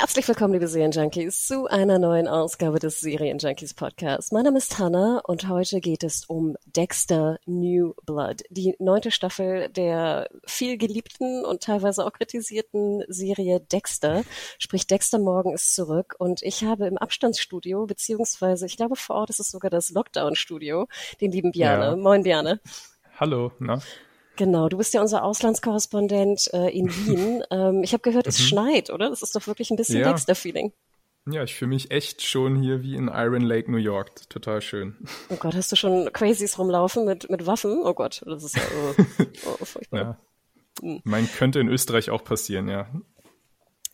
Herzlich willkommen, liebe Serienjunkies, zu einer neuen Ausgabe des Serienjunkies Podcasts. Mein Name ist Hannah und heute geht es um Dexter New Blood, die neunte Staffel der viel geliebten und teilweise auch kritisierten Serie Dexter. Sprich, Dexter Morgan ist zurück und ich habe im Abstandsstudio, beziehungsweise ich glaube vor Ort ist es sogar das Lockdown-Studio, den lieben Biane. Ja. Moin Biane. Hallo, na? Genau, du bist ja unser Auslandskorrespondent äh, in Wien. ähm, ich habe gehört, es mhm. schneit, oder? Das ist doch wirklich ein bisschen ja. Dexter-Feeling. Ja, ich fühle mich echt schon hier wie in Iron Lake, New York. Total schön. Oh Gott, hast du schon Crazies rumlaufen mit, mit Waffen? Oh Gott, das ist ja oh, oh, furchtbar. Ja. Hm. Mein könnte in Österreich auch passieren, ja.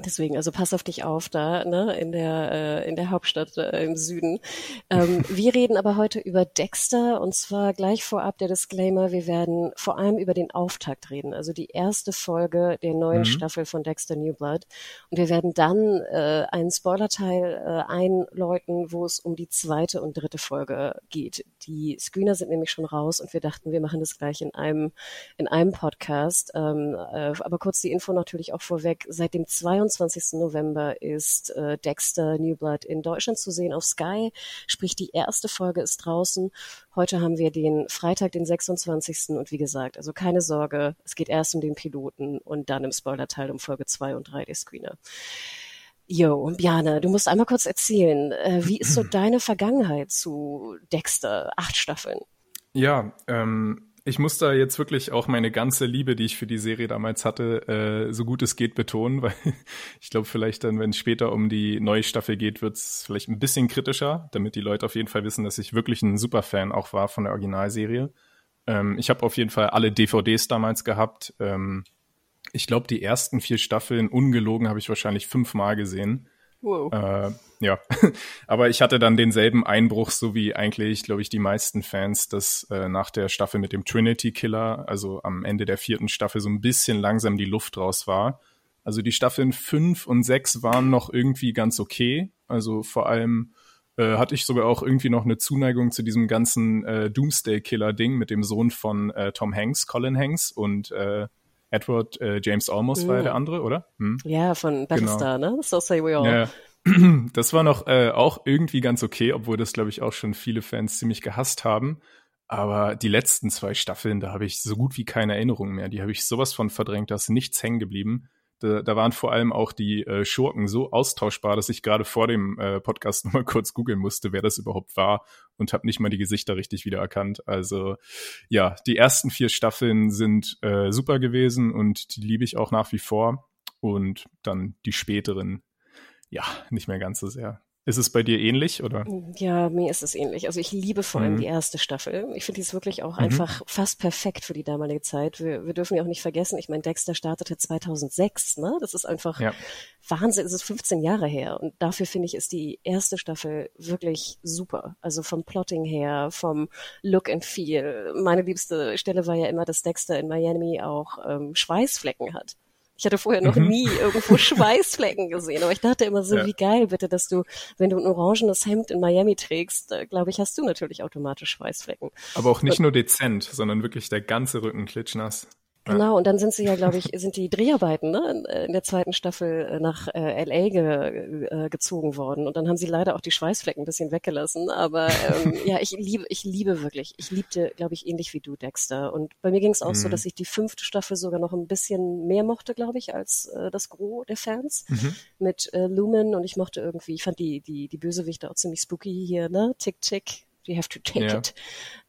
Deswegen, also pass auf dich auf da, ne, in der, äh, in der Hauptstadt äh, im Süden. Ähm, wir reden aber heute über Dexter und zwar gleich vorab der Disclaimer, wir werden vor allem über den Auftakt reden, also die erste Folge der neuen mhm. Staffel von Dexter New Blood. Und wir werden dann äh, einen Spoilerteil äh, einläuten, wo es um die zweite und dritte Folge geht. Die Screener sind nämlich schon raus und wir dachten, wir machen das gleich in einem, in einem Podcast. Ähm, äh, aber kurz die Info natürlich auch vorweg, seit dem 22 21. November ist äh, Dexter New Blood in Deutschland zu sehen auf Sky. Sprich, die erste Folge ist draußen. Heute haben wir den Freitag, den 26. Und wie gesagt, also keine Sorge, es geht erst um den Piloten und dann im Spoilerteil um Folge 2 und 3 der Screener. Jo, Bjana, du musst einmal kurz erzählen, äh, wie ist so deine Vergangenheit zu Dexter? Acht Staffeln. Ja, ähm, ich muss da jetzt wirklich auch meine ganze Liebe, die ich für die Serie damals hatte, äh, so gut es geht betonen, weil ich glaube, vielleicht dann, wenn es später um die neue Staffel geht, wird es vielleicht ein bisschen kritischer, damit die Leute auf jeden Fall wissen, dass ich wirklich ein Superfan auch war von der Originalserie. Ähm, ich habe auf jeden Fall alle DVDs damals gehabt. Ähm, ich glaube, die ersten vier Staffeln, ungelogen, habe ich wahrscheinlich fünfmal gesehen. Wow. Äh, ja, aber ich hatte dann denselben Einbruch, so wie eigentlich, glaube ich, die meisten Fans, dass äh, nach der Staffel mit dem Trinity Killer, also am Ende der vierten Staffel, so ein bisschen langsam die Luft raus war. Also die Staffeln fünf und sechs waren noch irgendwie ganz okay. Also vor allem äh, hatte ich sogar auch irgendwie noch eine Zuneigung zu diesem ganzen äh, Doomsday Killer Ding mit dem Sohn von äh, Tom Hanks, Colin Hanks und äh, Edward äh, James Olmos mhm. war ja der andere, oder? Hm? Ja, von Battlestar, genau. ne? So say we all. Ja. Das war noch äh, auch irgendwie ganz okay, obwohl das, glaube ich, auch schon viele Fans ziemlich gehasst haben. Aber die letzten zwei Staffeln, da habe ich so gut wie keine Erinnerung mehr. Die habe ich sowas von verdrängt, da ist nichts hängen geblieben. Da, da waren vor allem auch die äh, Schurken so austauschbar, dass ich gerade vor dem äh, Podcast nochmal kurz googeln musste, wer das überhaupt war und habe nicht mal die Gesichter richtig wiedererkannt. Also ja, die ersten vier Staffeln sind äh, super gewesen und die liebe ich auch nach wie vor. Und dann die späteren, ja, nicht mehr ganz so sehr. Ist es bei dir ähnlich, oder? Ja, mir ist es ähnlich. Also ich liebe vor allem mhm. die erste Staffel. Ich finde die ist wirklich auch mhm. einfach fast perfekt für die damalige Zeit. Wir, wir dürfen ja auch nicht vergessen, ich meine, Dexter startete 2006, ne? Das ist einfach ja. Wahnsinn. Es ist 15 Jahre her. Und dafür finde ich, ist die erste Staffel wirklich super. Also vom Plotting her, vom Look and Feel. Meine liebste Stelle war ja immer, dass Dexter in Miami auch ähm, Schweißflecken hat. Ich hatte vorher noch mhm. nie irgendwo Schweißflecken gesehen, aber ich dachte immer so, ja. wie geil bitte, dass du, wenn du ein orangenes Hemd in Miami trägst, äh, glaube ich, hast du natürlich automatisch Schweißflecken. Aber auch nicht Und, nur dezent, sondern wirklich der ganze Rücken klitschnass. Genau, und dann sind sie ja, glaube ich, sind die Dreharbeiten ne, in der zweiten Staffel äh, nach äh, LA ge, äh, gezogen worden. Und dann haben sie leider auch die Schweißflecken ein bisschen weggelassen. Aber ähm, ja, ich liebe, ich liebe wirklich. Ich liebte, glaube ich, ähnlich wie du, Dexter. Und bei mir ging es auch mhm. so, dass ich die fünfte Staffel sogar noch ein bisschen mehr mochte, glaube ich, als äh, das Gros der Fans mhm. mit äh, Lumen. Und ich mochte irgendwie, ich fand die, die, die Bösewichte auch ziemlich spooky hier, ne? Tick, tick, you have to take ja. it.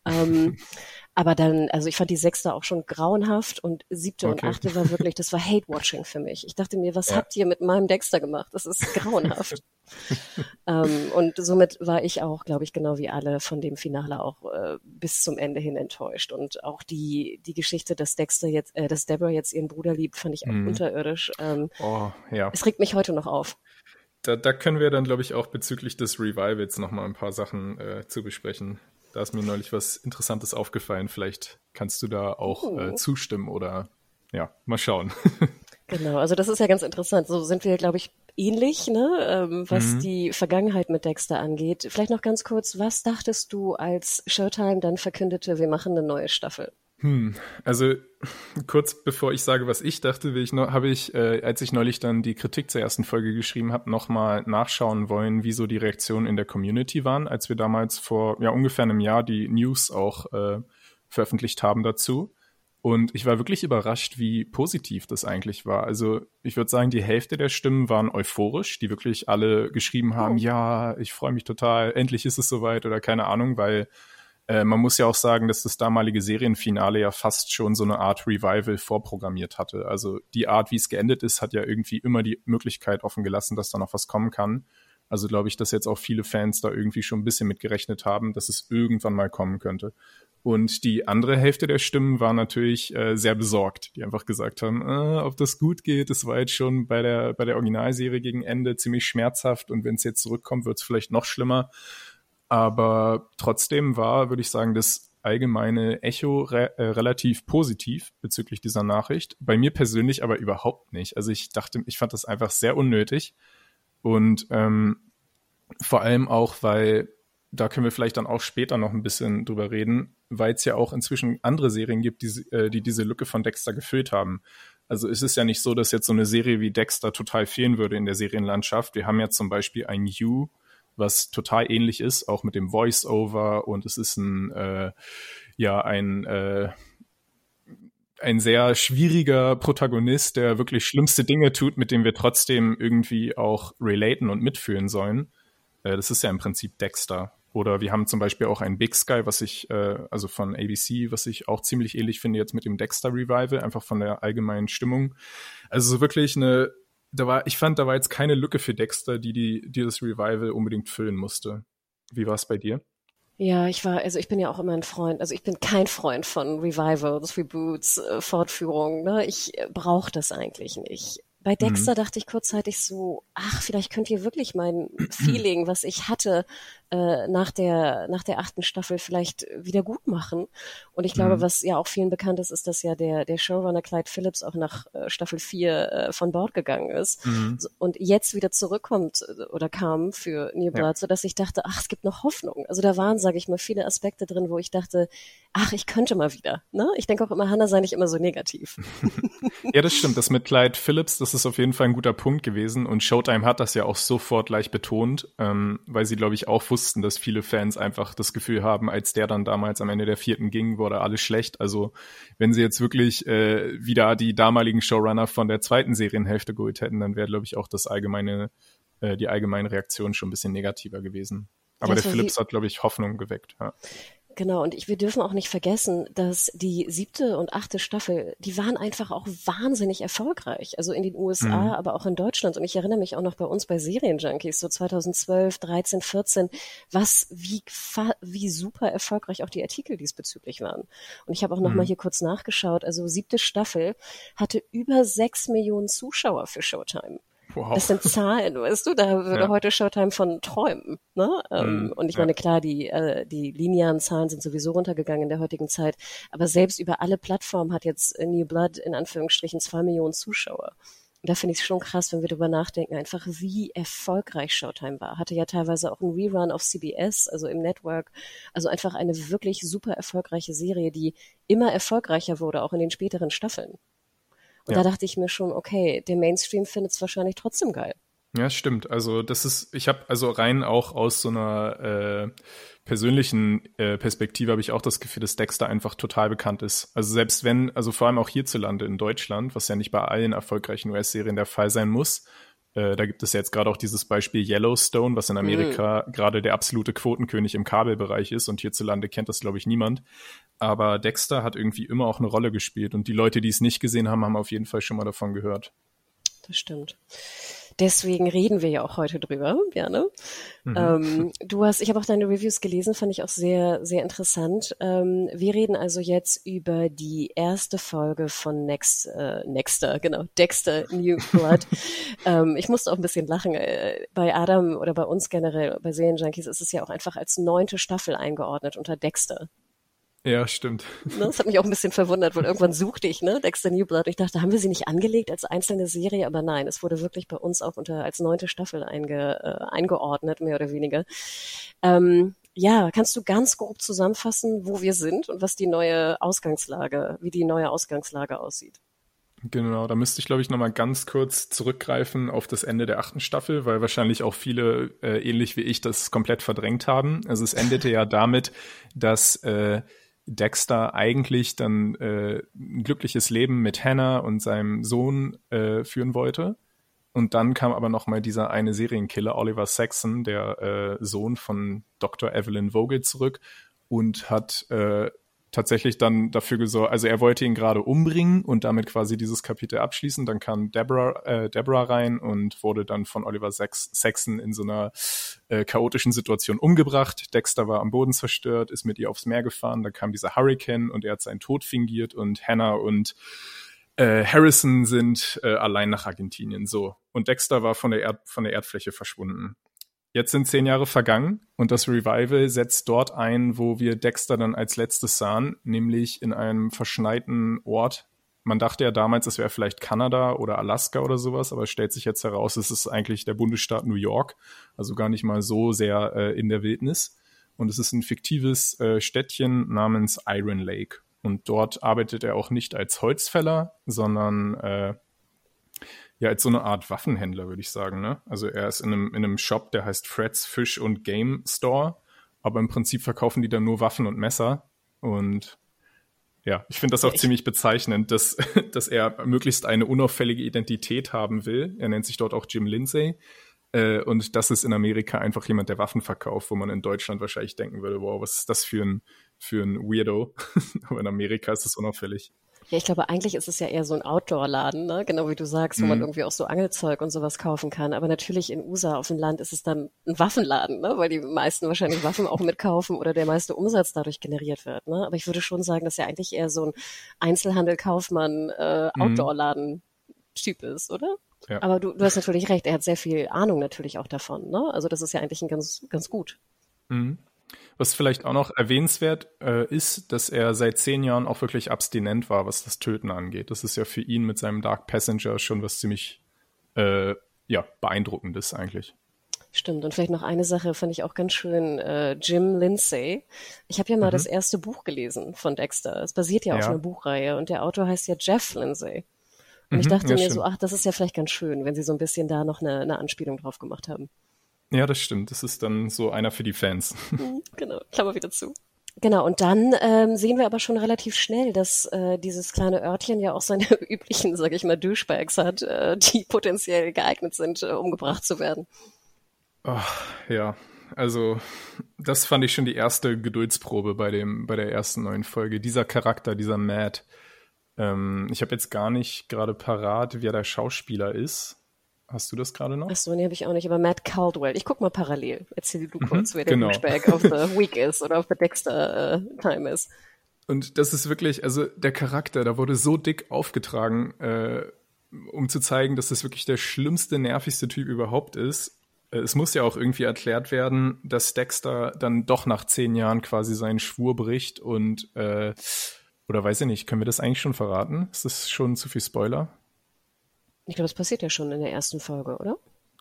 Ähm, aber dann, also ich fand die sechste auch schon grauenhaft und siebte okay. und achte war wirklich, das war Hate-Watching für mich. Ich dachte mir, was ja. habt ihr mit meinem Dexter gemacht? Das ist grauenhaft. ähm, und somit war ich auch, glaube ich, genau wie alle von dem Finale auch äh, bis zum Ende hin enttäuscht. Und auch die, die Geschichte, dass Dexter jetzt, äh, dass Deborah jetzt ihren Bruder liebt, fand ich auch mm. unterirdisch. Ähm, oh, ja. Es regt mich heute noch auf. Da, da können wir dann, glaube ich, auch bezüglich des Revivals nochmal ein paar Sachen äh, zu besprechen. Da ist mir neulich was Interessantes aufgefallen. Vielleicht kannst du da auch uh. äh, zustimmen oder ja, mal schauen. genau, also das ist ja ganz interessant. So sind wir, glaube ich, ähnlich, ne, ähm, was mhm. die Vergangenheit mit Dexter angeht. Vielleicht noch ganz kurz, was dachtest du, als Showtime dann verkündete, wir machen eine neue Staffel? Hm, also kurz bevor ich sage, was ich dachte, will ich noch, habe ich, äh, als ich neulich dann die Kritik zur ersten Folge geschrieben habe, nochmal nachschauen wollen, wieso die Reaktionen in der Community waren, als wir damals vor ja ungefähr einem Jahr die News auch äh, veröffentlicht haben dazu. Und ich war wirklich überrascht, wie positiv das eigentlich war. Also ich würde sagen, die Hälfte der Stimmen waren euphorisch, die wirklich alle geschrieben haben, oh. ja, ich freue mich total, endlich ist es soweit oder keine Ahnung, weil äh, man muss ja auch sagen, dass das damalige Serienfinale ja fast schon so eine Art Revival vorprogrammiert hatte. Also die Art, wie es geendet ist, hat ja irgendwie immer die Möglichkeit offen gelassen, dass da noch was kommen kann. Also glaube ich, dass jetzt auch viele Fans da irgendwie schon ein bisschen mit gerechnet haben, dass es irgendwann mal kommen könnte. Und die andere Hälfte der Stimmen war natürlich äh, sehr besorgt, die einfach gesagt haben, äh, ob das gut geht, das war jetzt schon bei der, bei der Originalserie gegen Ende ziemlich schmerzhaft und wenn es jetzt zurückkommt, wird es vielleicht noch schlimmer. Aber trotzdem war, würde ich sagen, das allgemeine Echo re äh, relativ positiv bezüglich dieser Nachricht. Bei mir persönlich aber überhaupt nicht. Also ich dachte, ich fand das einfach sehr unnötig. Und ähm, vor allem auch, weil, da können wir vielleicht dann auch später noch ein bisschen drüber reden, weil es ja auch inzwischen andere Serien gibt, die, äh, die diese Lücke von Dexter gefüllt haben. Also es ist ja nicht so, dass jetzt so eine Serie wie Dexter total fehlen würde in der Serienlandschaft. Wir haben ja zum Beispiel ein You, was total ähnlich ist, auch mit dem Voice-Over und es ist ein, äh, ja, ein, äh, ein sehr schwieriger Protagonist, der wirklich schlimmste Dinge tut, mit dem wir trotzdem irgendwie auch relaten und mitfühlen sollen. Äh, das ist ja im Prinzip Dexter. Oder wir haben zum Beispiel auch ein Big Sky, was ich, äh, also von ABC, was ich auch ziemlich ähnlich finde jetzt mit dem Dexter Revival, einfach von der allgemeinen Stimmung. Also so wirklich eine da war, ich fand, da war jetzt keine Lücke für Dexter, die, die dieses Revival unbedingt füllen musste. Wie war es bei dir? Ja, ich war, also ich bin ja auch immer ein Freund, also ich bin kein Freund von Revivals, Reboots, äh, Fortführungen. Ne? Ich äh, brauche das eigentlich nicht. Bei mhm. Dexter mhm. dachte ich kurzzeitig so, ach, vielleicht könnt ihr wirklich mein Feeling, was ich hatte äh, nach der nach der achten Staffel, vielleicht wieder gut machen. Und ich glaube, mhm. was ja auch vielen bekannt ist, ist, dass ja der der Showrunner Clyde Phillips auch nach äh, Staffel 4 äh, von Bord gegangen ist mhm. und jetzt wieder zurückkommt äh, oder kam für New Blood, ja. so dass ich dachte, ach, es gibt noch Hoffnung. Also da waren, sage ich mal, viele Aspekte drin, wo ich dachte, ach, ich könnte mal wieder. Ne? Ich denke auch immer, Hannah sei nicht immer so negativ. ja, das stimmt. Das mit Clyde Phillips, das ist auf jeden Fall ein guter Punkt gewesen. Und Showtime hat das ja auch sofort gleich betont, ähm, weil sie, glaube ich, auch wussten, dass viele Fans einfach das Gefühl haben, als der dann damals am Ende der vierten ging, wurde alles schlecht. Also wenn sie jetzt wirklich äh, wieder die damaligen Showrunner von der zweiten Serienhälfte geholt hätten, dann wäre, glaube ich, auch das allgemeine, äh, die allgemeine Reaktion schon ein bisschen negativer gewesen. Aber ja, der Phillips hat, glaube ich, Hoffnung geweckt. Ja. Genau, und ich, wir dürfen auch nicht vergessen, dass die siebte und achte Staffel, die waren einfach auch wahnsinnig erfolgreich. Also in den USA, mhm. aber auch in Deutschland. Und ich erinnere mich auch noch bei uns bei Serienjunkies, so 2012, 13, 14, was, wie, wie super erfolgreich auch die Artikel diesbezüglich waren. Und ich habe auch noch mhm. mal hier kurz nachgeschaut. Also siebte Staffel hatte über sechs Millionen Zuschauer für Showtime. Wow. Das sind Zahlen, weißt du, da würde ja. heute Showtime von träumen. Ne? Mm, und ich meine, klar, die, äh, die linearen Zahlen sind sowieso runtergegangen in der heutigen Zeit, aber selbst über alle Plattformen hat jetzt New Blood in Anführungsstrichen zwei Millionen Zuschauer. Und da finde ich es schon krass, wenn wir darüber nachdenken, einfach wie erfolgreich Showtime war. Hatte ja teilweise auch einen Rerun auf CBS, also im Network. Also einfach eine wirklich super erfolgreiche Serie, die immer erfolgreicher wurde, auch in den späteren Staffeln. Und ja. da dachte ich mir schon, okay, der Mainstream findet es wahrscheinlich trotzdem geil. Ja, stimmt. Also das ist, ich habe also rein auch aus so einer äh, persönlichen äh, Perspektive habe ich auch das Gefühl, dass Dexter einfach total bekannt ist. Also selbst wenn, also vor allem auch hierzulande in Deutschland, was ja nicht bei allen erfolgreichen US-Serien der Fall sein muss, Äh, da gibt es ja jetzt gerade auch dieses Beispiel Yellowstone, was in Amerika mhm. gerade der absolute Quotenkönig im Kabelbereich ist und hierzulande kennt das, glaube ich, niemand. Aber Dexter hat irgendwie immer auch eine Rolle gespielt und die Leute, die es nicht gesehen haben, haben auf jeden Fall schon mal davon gehört. Das stimmt. Deswegen reden wir ja auch heute drüber, gerne. Mhm. Ähm, du hast, ich habe auch deine Reviews gelesen, fand ich auch sehr, sehr interessant. Ähm, wir reden also jetzt über die erste Folge von Next, äh, Nexter, genau, Dexter New Blood. ähm, ich musste auch ein bisschen lachen. Äh, bei Adam oder bei uns generell, bei Serienjunkies ist es ja auch einfach als neunte Staffel eingeordnet unter Dexter. Ja, stimmt. Ne, das hat mich auch ein bisschen verwundert, weil irgendwann suchte ich, ne, Dexter New Blood. Ich dachte, haben wir sie nicht angelegt als einzelne Serie? Aber nein, es wurde wirklich bei uns auch unter als neunte Staffel einge, äh, eingeordnet, mehr oder weniger. Ähm, ja, kannst du ganz grob zusammenfassen, wo wir sind und was die neue Ausgangslage, wie die neue Ausgangslage aussieht? Genau, da müsste ich, glaube ich, nochmal ganz kurz zurückgreifen auf das Ende der achten Staffel, weil wahrscheinlich auch viele, äh, ähnlich wie ich, das komplett verdrängt haben. Also es endete ja damit, dass äh, Dexter eigentlich dann äh, ein glückliches Leben mit Hannah und seinem Sohn äh, führen wollte. Und dann kam aber noch mal dieser eine Serienkiller, Oliver Saxon, der äh, Sohn von Dr. Evelyn Vogel, zurück und hat äh, tatsächlich dann dafür gesorgt, also er wollte ihn gerade umbringen und damit quasi dieses Kapitel abschließen. Dann kam Deborah, äh, Deborah rein und wurde dann von Oliver Sax Saxon in so einer äh, chaotischen Situation umgebracht. Dexter war am Boden zerstört, ist mit ihr aufs Meer gefahren. Dann kam dieser Hurricane und er hat seinen Tod fingiert und Hannah und äh, Harrison sind äh, allein nach Argentinien. So. Und Dexter war von der, Erd von der Erdfläche verschwunden. Jetzt sind zehn Jahre vergangen und das Revival setzt dort ein, wo wir Dexter dann als letztes sahen, nämlich in einem verschneiten Ort. Man dachte ja damals, es wäre vielleicht Kanada oder Alaska oder sowas, aber es stellt sich jetzt heraus, es ist eigentlich der Bundesstaat New York, also gar nicht mal so sehr äh, in der Wildnis. Und es ist ein fiktives äh, Städtchen namens Iron Lake. Und dort arbeitet er auch nicht als Holzfäller, sondern äh, ja als so eine Art Waffenhändler, würde ich sagen. Ne? Also er ist in einem, in einem Shop, der heißt Fred's Fish und Game Store, aber im Prinzip verkaufen die dann nur Waffen und Messer. Und ja, ich finde das auch ja, ziemlich bezeichnend, dass, dass er möglichst eine unauffällige Identität haben will. Er nennt sich dort auch Jim Lindsay. Äh, und das ist in Amerika einfach jemand, der Waffen verkauft, wo man in Deutschland wahrscheinlich denken würde, wow, was ist das für ein, für ein Weirdo? Aber in Amerika ist es unauffällig. Ja, ich glaube, eigentlich ist es ja eher so ein Outdoor-Laden, ne? genau wie du sagst, wo mhm. man irgendwie auch so Angelzeug und sowas kaufen kann. Aber natürlich in USA auf dem Land ist es dann ein Waffenladen, ne? weil die meisten wahrscheinlich Waffen auch mitkaufen oder der meiste Umsatz dadurch generiert wird. Ne? Aber ich würde schon sagen, dass er eigentlich eher so ein Einzelhandel-Kaufmann, äh, mhm. Ist, oder? Ja. Aber du, du hast natürlich recht, er hat sehr viel Ahnung natürlich auch davon. Ne? Also das ist ja eigentlich ein ganz, ganz gut. Mhm. Was vielleicht auch noch erwähnenswert äh, ist, dass er seit zehn Jahren auch wirklich abstinent war, was das Töten angeht. Das ist ja für ihn mit seinem Dark Passenger schon was ziemlich äh, ja, beeindruckendes eigentlich. Stimmt. Und vielleicht noch eine Sache fand ich auch ganz schön, äh, Jim Lindsay. Ich habe ja mal mhm. das erste Buch gelesen von Dexter. Es basiert ja, ja auf einer Buchreihe und der Autor heißt ja Jeff Lindsay. Und mhm, ich dachte ja, mir stimmt. so, ach, das ist ja vielleicht ganz schön, wenn sie so ein bisschen da noch eine, eine Anspielung drauf gemacht haben. Ja, das stimmt. Das ist dann so einer für die Fans. Mhm, genau, Klammer wieder zu. Genau, und dann ähm, sehen wir aber schon relativ schnell, dass äh, dieses kleine Örtchen ja auch seine üblichen, sag ich mal, Douchebags hat, äh, die potenziell geeignet sind, äh, umgebracht zu werden. Oh, ja, also das fand ich schon die erste Geduldsprobe bei dem bei der ersten neuen Folge. Dieser Charakter, dieser Matt. Ähm, ich habe jetzt gar nicht gerade parat, wer der Schauspieler ist. Hast du das gerade noch? Achso, nee, habe ich auch nicht, aber Matt Caldwell. Ich guck mal parallel. Erzähl du mhm, kurz, wer der genau. Douchebag of the Week ist oder auf the Dexter uh, Time ist. Und das ist wirklich, also der Charakter, da wurde so dick aufgetragen, äh, um zu zeigen, dass das wirklich der schlimmste, nervigste Typ überhaupt ist. Äh, es muss ja auch irgendwie erklärt werden, dass Dexter dann doch nach zehn Jahren quasi seinen Schwur bricht und äh, oder weiß ich nicht, können wir das eigentlich schon verraten? Ist das schon zu viel Spoiler? Ich glaube, es passiert ja schon in der ersten Folge, oder?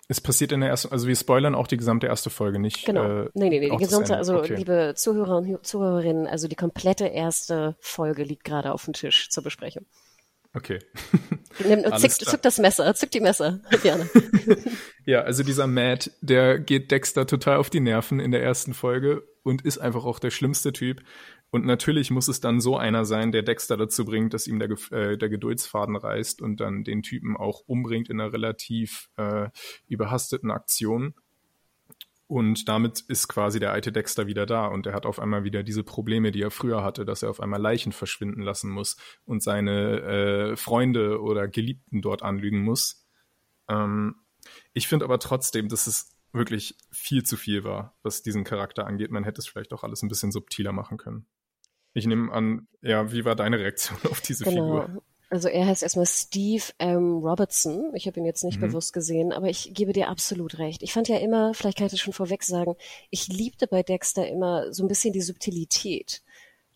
Es passiert in der ersten, also wir spoilern auch die gesamte erste Folge nicht. Genau. Äh, nee, nee, nee, die gesamte, also okay. liebe Zuhörer und Zuhörerinnen, also die komplette erste Folge liegt gerade auf dem Tisch zur Besprechung. Okay. Nimm, zück, zück das Messer, zück die Messer, gerne. ja, also dieser Matt, der geht Dexter total auf die Nerven in der ersten Folge und ist einfach auch der schlimmste Typ. Und natürlich muss es dann so einer sein, der Dexter dazu bringt, dass ihm der, äh, der Geduldsfaden reißt und dann den Typen auch umbringt in einer relativ äh, überhasteten Aktion. Und damit ist quasi der alte Dexter wieder da und er hat auf einmal wieder diese Probleme, die er früher hatte, dass er auf einmal Leichen verschwinden lassen muss und seine äh, Freunde oder Geliebten dort anlügen muss. Ähm, ich finde aber trotzdem, dass es wirklich viel zu viel war, was diesen Charakter angeht. Man hätte es vielleicht auch alles ein bisschen subtiler machen können. Ich nehme an, ja, wie war deine Reaktion auf diese genau. Figur? Also er heißt erstmal Steve M. Robertson. Ich habe ihn jetzt nicht mhm. bewusst gesehen, aber ich gebe dir absolut recht. Ich fand ja immer, vielleicht kann ich das schon vorweg sagen, ich liebte bei Dexter immer so ein bisschen die Subtilität.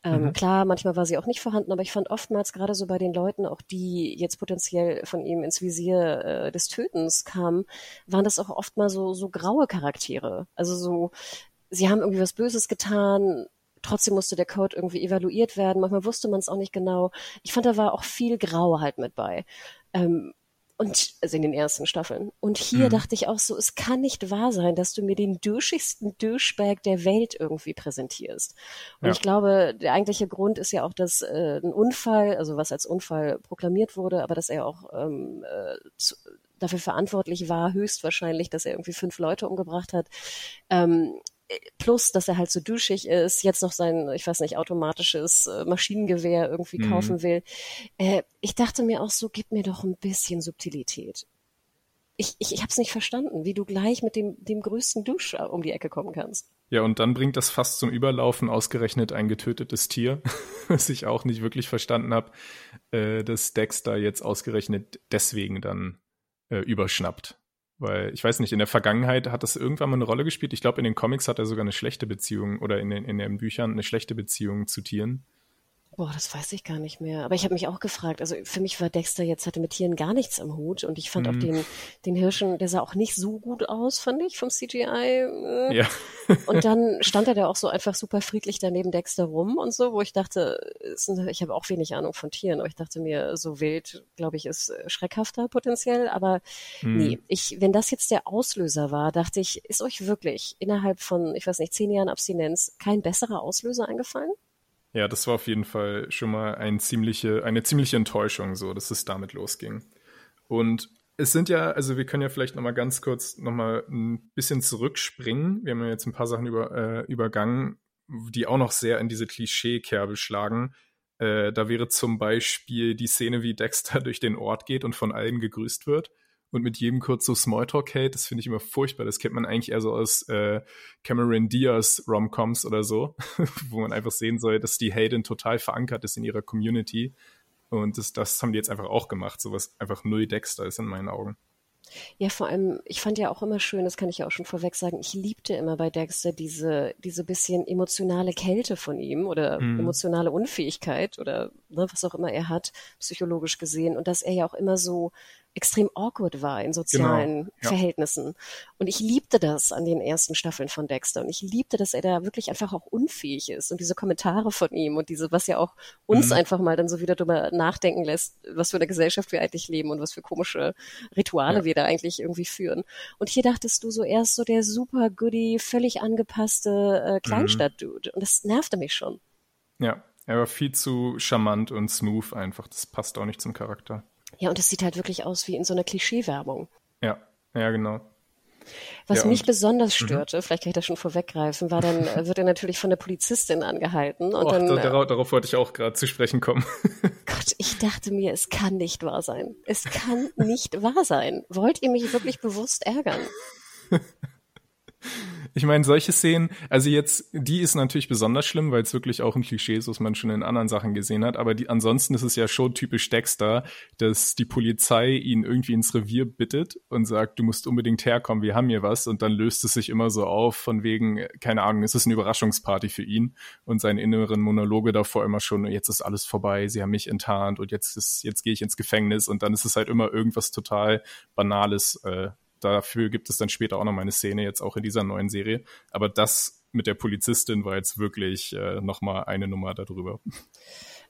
Ähm, mhm. Klar, manchmal war sie auch nicht vorhanden, aber ich fand oftmals gerade so bei den Leuten, auch die jetzt potenziell von ihm ins Visier äh, des Tötens kamen, waren das auch oft mal so, so graue Charaktere. Also so, sie haben irgendwie was Böses getan, trotzdem musste der Code irgendwie evaluiert werden. Manchmal wusste man es auch nicht genau. Ich fand, da war auch viel Grau halt mit bei. Ähm, und also in den ersten Staffeln. Und hier mhm. dachte ich auch so, es kann nicht wahr sein, dass du mir den duschigsten Douchebag der Welt irgendwie präsentierst. Und ja. ich glaube, der eigentliche Grund ist ja auch, dass äh, ein Unfall, also was als Unfall proklamiert wurde, aber dass er auch ähm, äh, zu, dafür verantwortlich war, höchstwahrscheinlich, dass er irgendwie fünf Leute umgebracht hat. Ähm, plus, dass er halt so duschig ist, jetzt noch sein, ich weiß nicht, automatisches äh, Maschinengewehr irgendwie mhm. kaufen will. Äh, ich dachte mir auch so, gib mir doch ein bisschen Subtilität. Ich, ich, ich habe es nicht verstanden, wie du gleich mit dem, dem größten Dusch äh, um die Ecke kommen kannst. Ja, und dann bringt das fast zum Überlaufen ausgerechnet ein getötetes Tier, was ich auch nicht wirklich verstanden habe, äh, dass Dexter jetzt ausgerechnet deswegen dann äh, überschnappt. Weil ich weiß nicht, in der Vergangenheit hat das irgendwann mal eine Rolle gespielt. Ich glaube, in den Comics hat er sogar eine schlechte Beziehung oder in den, in den Büchern eine schlechte Beziehung zu Tieren. Boah, das weiß ich gar nicht mehr. Aber ich habe mich auch gefragt, also für mich war Dexter jetzt, hatte mit Tieren gar nichts am Hut und ich fand mm. auch mhm. den, den Hirschen, der sah auch nicht so gut aus, fand ich, vom CGI. Äh. Ja. und dann stand er da auch so einfach super friedlich daneben Dexter rum und so, wo ich dachte, ich habe auch wenig Ahnung von Tieren, aber ich dachte mir, so wild, glaube ich, ist schreckhafter potenziell. Aber mm. nee, ich, wenn das jetzt der Auslöser war, dachte ich, ist euch wirklich innerhalb von, ich weiß nicht, zehn Jahren Abstinenz kein besserer Auslöser eingefallen? Ja, das war auf jeden Fall schon mal ein ziemliche, eine ziemliche Enttäuschung, so, dass es damit losging. Und es sind ja, also wir können ja vielleicht noch mal ganz kurz noch mal ein bisschen zurückspringen. Wir haben ja jetzt ein paar Sachen über, äh, übergangen, die auch noch sehr in diese Klischee-Kerbe schlagen. Äh, da wäre zum Beispiel die Szene, wie Dexter durch den Ort geht und von allen gegrüßt wird und mit jedem kurz so Smalltalk hält, das finde ich immer furchtbar. Das kennt man eigentlich eher so aus äh, Cameron Diaz Romcoms oder so, wo man einfach sehen soll, dass die Hayden total verankert ist in ihrer Community. Und das, das haben die jetzt einfach auch gemacht, so was einfach null Dexter ist in meinen Augen. Ja, vor allem, ich fand ja auch immer schön, das kann ich ja auch schon vorweg sagen, ich liebte immer bei Dexter diese, diese bisschen emotionale Kälte von ihm oder mhm. emotionale Unfähigkeit oder ne, was auch immer er hat, psychologisch gesehen. Und dass er ja auch immer so extrem awkward war in sozialen genau, ja. Verhältnissen. Und ich liebte das an den ersten Staffeln von Dexter. Und ich liebte, dass er da wirklich einfach auch unfähig ist. Und diese Kommentare von ihm und diese, was ja auch uns mhm. einfach mal dann so wieder drüber nachdenken lässt, was für eine Gesellschaft wir eigentlich leben und was für komische Rituale ja. wir da eigentlich irgendwie führen. Und hier dachtest du so erst so der super goody, völlig angepasste äh, Kleinstadt-Dude. Mhm. Und das nervte mich schon. Ja, er war viel zu charmant und smooth einfach. Das passt auch nicht zum Charakter. Ja, und es sieht halt wirklich aus wie in so einer Klischee-Werbung. Ja, ja, genau. Was ja, mich besonders mhm. störte, mhm. vielleicht kann ich das schon vorweggreifen, war dann, äh, wird er natürlich von der Polizistin angehalten. Und Och, dann, da, darauf, darauf wollte ich auch gerade zu sprechen kommen. Gott, ich dachte mir, es kann nicht wahr sein. Es kann nicht wahr sein. Wollt ihr mich wirklich bewusst ärgern? Ich meine, solche Szenen, also jetzt, die ist natürlich besonders schlimm, weil es wirklich auch ein Klischee ist, was man schon in anderen Sachen gesehen hat. Aber die, ansonsten ist es ja schon typisch Dexter, dass die Polizei ihn irgendwie ins Revier bittet und sagt, du musst unbedingt herkommen, wir haben hier was. Und dann löst es sich immer so auf, von wegen, keine Ahnung, es ist eine Überraschungsparty für ihn und seine inneren Monologe davor immer schon, jetzt ist alles vorbei, sie haben mich enttarnt und jetzt ist, jetzt gehe ich ins Gefängnis und dann ist es halt immer irgendwas total Banales, äh, Dafür gibt es dann später auch noch mal eine Szene, jetzt auch in dieser neuen Serie. Aber das mit der Polizistin war jetzt wirklich äh, noch mal eine Nummer darüber.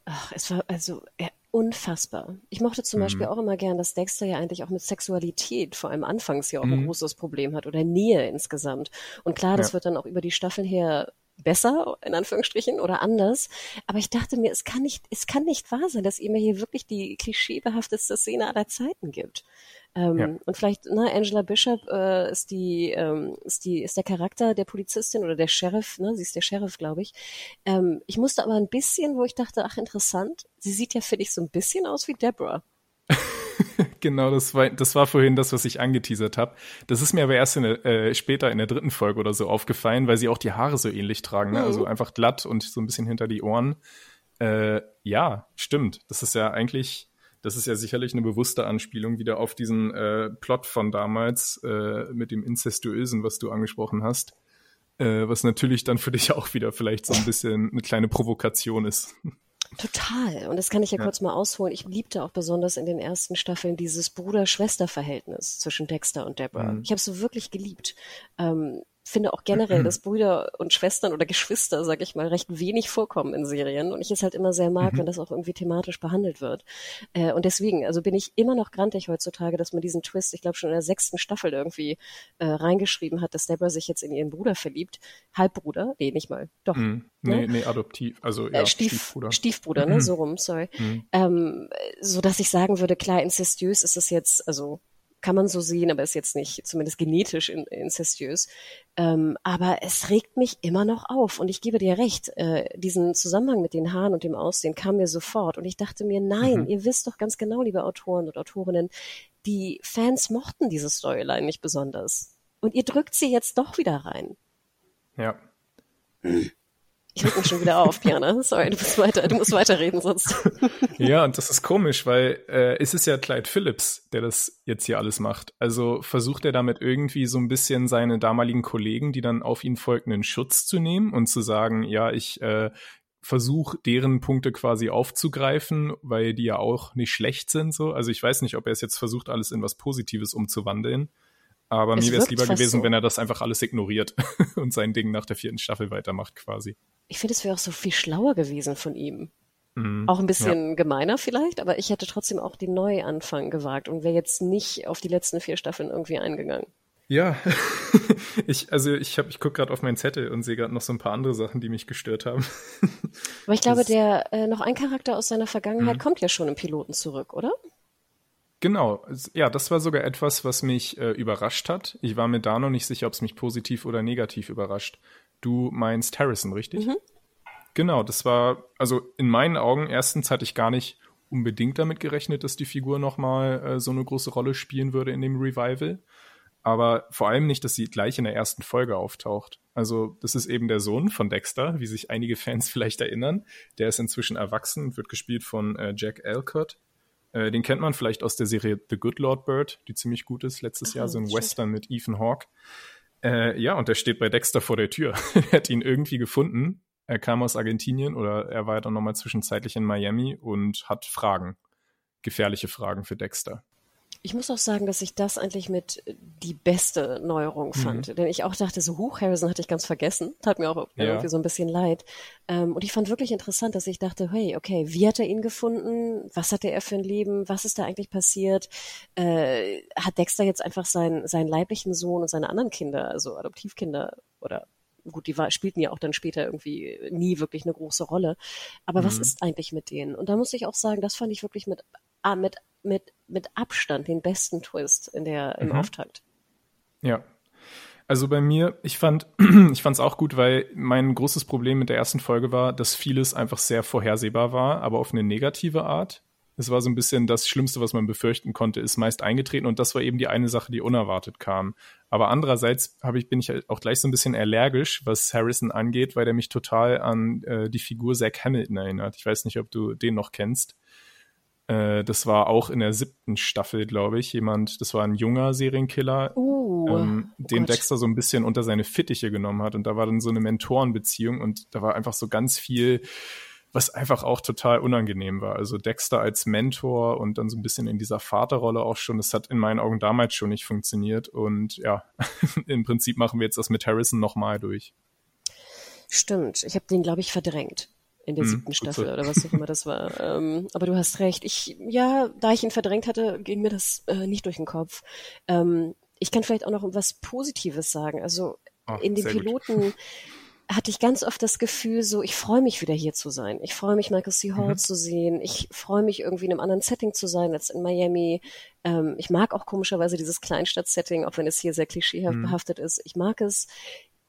Ach, es war also ja, unfassbar. Ich mochte zum mhm. Beispiel auch immer gern, dass Dexter ja eigentlich auch mit Sexualität vor allem anfangs ja auch mhm. ein großes Problem hat oder Nähe insgesamt. Und klar, das ja. wird dann auch über die Staffeln her besser, in Anführungsstrichen, oder anders. Aber ich dachte mir, es kann nicht, es kann nicht wahr sein, dass ihr mir hier wirklich die klischeebehaftetste Szene aller Zeiten gibt. Ähm, ja. Und vielleicht, ne, Angela Bishop äh, ist die, ähm, ist die, ist der Charakter der Polizistin oder der Sheriff, ne? Sie ist der Sheriff, glaube ich. Ähm, ich musste aber ein bisschen, wo ich dachte, ach interessant, sie sieht ja, finde ich, so ein bisschen aus wie Deborah. genau, das war, das war vorhin das, was ich angeteasert habe. Das ist mir aber erst in äh, später in der dritten Folge oder so aufgefallen, weil sie auch die Haare so ähnlich tragen, ne? also mhm. einfach glatt und so ein bisschen hinter die Ohren. Äh, ja, stimmt. Das ist ja eigentlich das ist ja sicherlich eine bewusste Anspielung wieder auf diesen äh, Plot von damals äh, mit dem Incestuösen, was du angesprochen hast. Äh, was natürlich dann für dich auch wieder vielleicht so ein bisschen eine kleine Provokation ist. Total. Und das kann ich ja, ja, kurz mal ausholen. Ich liebte auch besonders in den ersten Staffeln dieses Bruder-Schwester-Verhältnis zwischen Dexter und Deborah. Mhm. Ich habe es so wirklich geliebt. Ähm, finde auch generell, dass Brüder und Schwestern oder Geschwister, sag ich mal, recht wenig vorkommen in Serien und ich es halt immer sehr mag, mhm. wenn das auch irgendwie thematisch behandelt wird. Äh, und deswegen, also bin ich immer noch grantig heutzutage, dass man diesen Twist, ich glaube schon in der sechsten Staffel irgendwie äh, reingeschrieben hat, dass Deborah sich jetzt in ihren Bruder verliebt. Halbbruder? Nee, nicht mal. Doch. Mhm. Nee, ne? nee, adoptiv, also ja, äh, Stief, Stiefbruder. Stiefbruder, ne, mhm. so rum, sorry. Mhm. Ähm, so dass ich sagen würde, klar, inzestiös ist es jetzt, also kann man so sehen, aber ist jetzt nicht zumindest genetisch in, inzestiös. Ähm, aber es regt mich immer noch auf und ich gebe dir recht, äh, diesen Zusammenhang mit den Haaren und dem Aussehen kam mir sofort und ich dachte mir, nein, mhm. ihr wisst doch ganz genau, liebe Autoren und Autorinnen, die Fans mochten diese Storyline nicht besonders und ihr drückt sie jetzt doch wieder rein. Ja. Ich reg mich schon wieder auf, Piana. Sorry, du musst weiter, du musst weiterreden sonst. ja, und das ist komisch, weil äh, es ist ja Clyde Phillips, der das jetzt hier alles macht. Also versucht er damit irgendwie so ein bisschen seine damaligen Kollegen, die dann auf ihn folgten, in Schutz zu nehmen und zu sagen, ja, ich äh, versuche deren Punkte quasi aufzugreifen, weil die ja auch nicht schlecht sind. So, also ich weiß nicht, ob er es jetzt versucht, alles in was Positives umzuwandeln. Aber es mir wäre es lieber gewesen, so. wenn er das einfach alles ignoriert und sein Ding nach der vierten Staffel weitermacht quasi ich finde, es wäre auch so viel schlauer gewesen von ihm. Mhm. Auch ein bisschen ja. gemeiner vielleicht, aber ich hätte trotzdem auch den Neuanfang gewagt und wäre jetzt nicht auf die letzten vier Staffeln irgendwie eingegangen. Ja, ich, also ich habe, ich gucke gerade auf meinen Zettel und sehe gerade noch so ein paar andere Sachen, die mich gestört haben. Aber ich glaube, das, der äh, noch ein Charakter aus seiner Vergangenheit mhm. kommt ja schon im Piloten zurück, oder? Genau, ja, das war sogar etwas, was mich äh, überrascht hat. Ich war mir da noch nicht sicher, ob es mich positiv oder negativ überrascht. Du meinst Harrison, richtig? Mhm. Genau, das war, also in meinen Augen, erstens hatte ich gar nicht unbedingt damit gerechnet, dass die Figur nochmal äh, so eine große Rolle spielen würde in dem Revival. Aber vor allem nicht, dass sie gleich in der ersten Folge auftaucht. Also, das ist eben der Sohn von Dexter, wie sich einige Fans vielleicht erinnern. Der ist inzwischen erwachsen und wird gespielt von äh, Jack Alcott. Äh, den kennt man vielleicht aus der Serie The Good Lord Bird, die ziemlich gut ist. Letztes oh, Jahr so ein Western mit Ethan Hawke. Äh, ja, und der steht bei Dexter vor der Tür. er hat ihn irgendwie gefunden. Er kam aus Argentinien oder er war ja dann nochmal zwischenzeitlich in Miami und hat Fragen. Gefährliche Fragen für Dexter. Ich muss auch sagen, dass ich das eigentlich mit die beste Neuerung mhm. fand. Mhm. Denn ich auch dachte, so, Huch, Harrison hatte ich ganz vergessen. Tat mir auch ja. irgendwie so ein bisschen leid. Ähm, und ich fand wirklich interessant, dass ich dachte, hey, okay, wie hat er ihn gefunden? Was hatte er für ein Leben? Was ist da eigentlich passiert? Äh, hat Dexter jetzt einfach sein, seinen leiblichen Sohn und seine anderen Kinder, also Adoptivkinder oder gut, die war, spielten ja auch dann später irgendwie nie wirklich eine große Rolle. Aber mhm. was ist eigentlich mit denen? Und da muss ich auch sagen, das fand ich wirklich mit, ah, mit mit, mit Abstand den besten Twist in der, im mhm. Auftakt. Ja. Also bei mir, ich fand, ich fand es auch gut, weil mein großes Problem mit der ersten Folge war, dass vieles einfach sehr vorhersehbar war, aber auf eine negative Art. Es war so ein bisschen das Schlimmste, was man befürchten konnte, ist meist eingetreten und das war eben die eine Sache, die unerwartet kam. Aber andererseits habe ich, bin ich auch gleich so ein bisschen allergisch, was Harrison angeht, weil der mich total an äh, die Figur Zack Hamilton erinnert. Ich weiß nicht, ob du den noch kennst. Äh, das war auch in der siebten Staffel, glaube ich, jemand, das war ein junger Serienkiller, uh, ähm, oh den Gott. Dexter so ein bisschen unter seine Fittiche genommen hat. Und da war dann so eine Mentorenbeziehung und da war einfach so ganz viel, was einfach auch total unangenehm war. Also Dexter als Mentor und dann so ein bisschen in dieser Vaterrolle auch schon. Das hat in meinen Augen damals schon nicht funktioniert. Und ja, im Prinzip machen wir jetzt das mit Harrison nochmal durch. Stimmt. Ich habe den, glaube ich, verdrängt in der hm, siebten Staffel so. oder was auch immer das war. Ähm, aber du hast recht. Ich, ja, da ich ihn verdrängt hatte, ging mir das äh, nicht durch den Kopf. Ähm, ich kann vielleicht auch noch was Positives sagen. Also oh, in den Piloten, hatte ich ganz oft das Gefühl, so ich freue mich wieder hier zu sein. Ich freue mich, Michael C. Hall mhm. zu sehen. Ich freue mich irgendwie in einem anderen Setting zu sein als in Miami. Ähm, ich mag auch komischerweise dieses Kleinstadt-Setting, auch wenn es hier sehr klischeehaft mhm. behaftet ist. Ich mag es.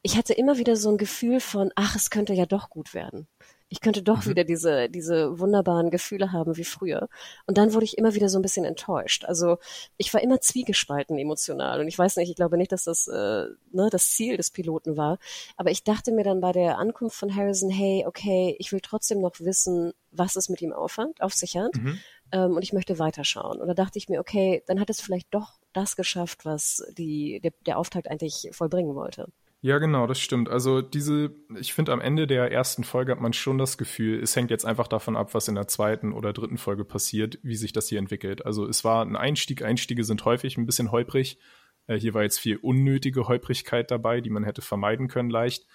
Ich hatte immer wieder so ein Gefühl von, ach, es könnte ja doch gut werden ich könnte doch mhm. wieder diese, diese wunderbaren Gefühle haben wie früher. Und dann wurde ich immer wieder so ein bisschen enttäuscht. Also ich war immer zwiegespalten emotional. Und ich weiß nicht, ich glaube nicht, dass das äh, ne, das Ziel des Piloten war. Aber ich dachte mir dann bei der Ankunft von Harrison, hey, okay, ich will trotzdem noch wissen, was es mit ihm aufhand, auf sich hat. Mhm. Ähm, und ich möchte weiterschauen. Und da dachte ich mir, okay, dann hat es vielleicht doch das geschafft, was die, der, der Auftakt eigentlich vollbringen wollte. Ja, genau, das stimmt. Also diese, ich finde, am Ende der ersten Folge hat man schon das Gefühl, es hängt jetzt einfach davon ab, was in der zweiten oder dritten Folge passiert, wie sich das hier entwickelt. Also es war ein Einstieg, Einstiege sind häufig ein bisschen holprig. Äh, hier war jetzt viel unnötige Holprigkeit dabei, die man hätte vermeiden können leicht.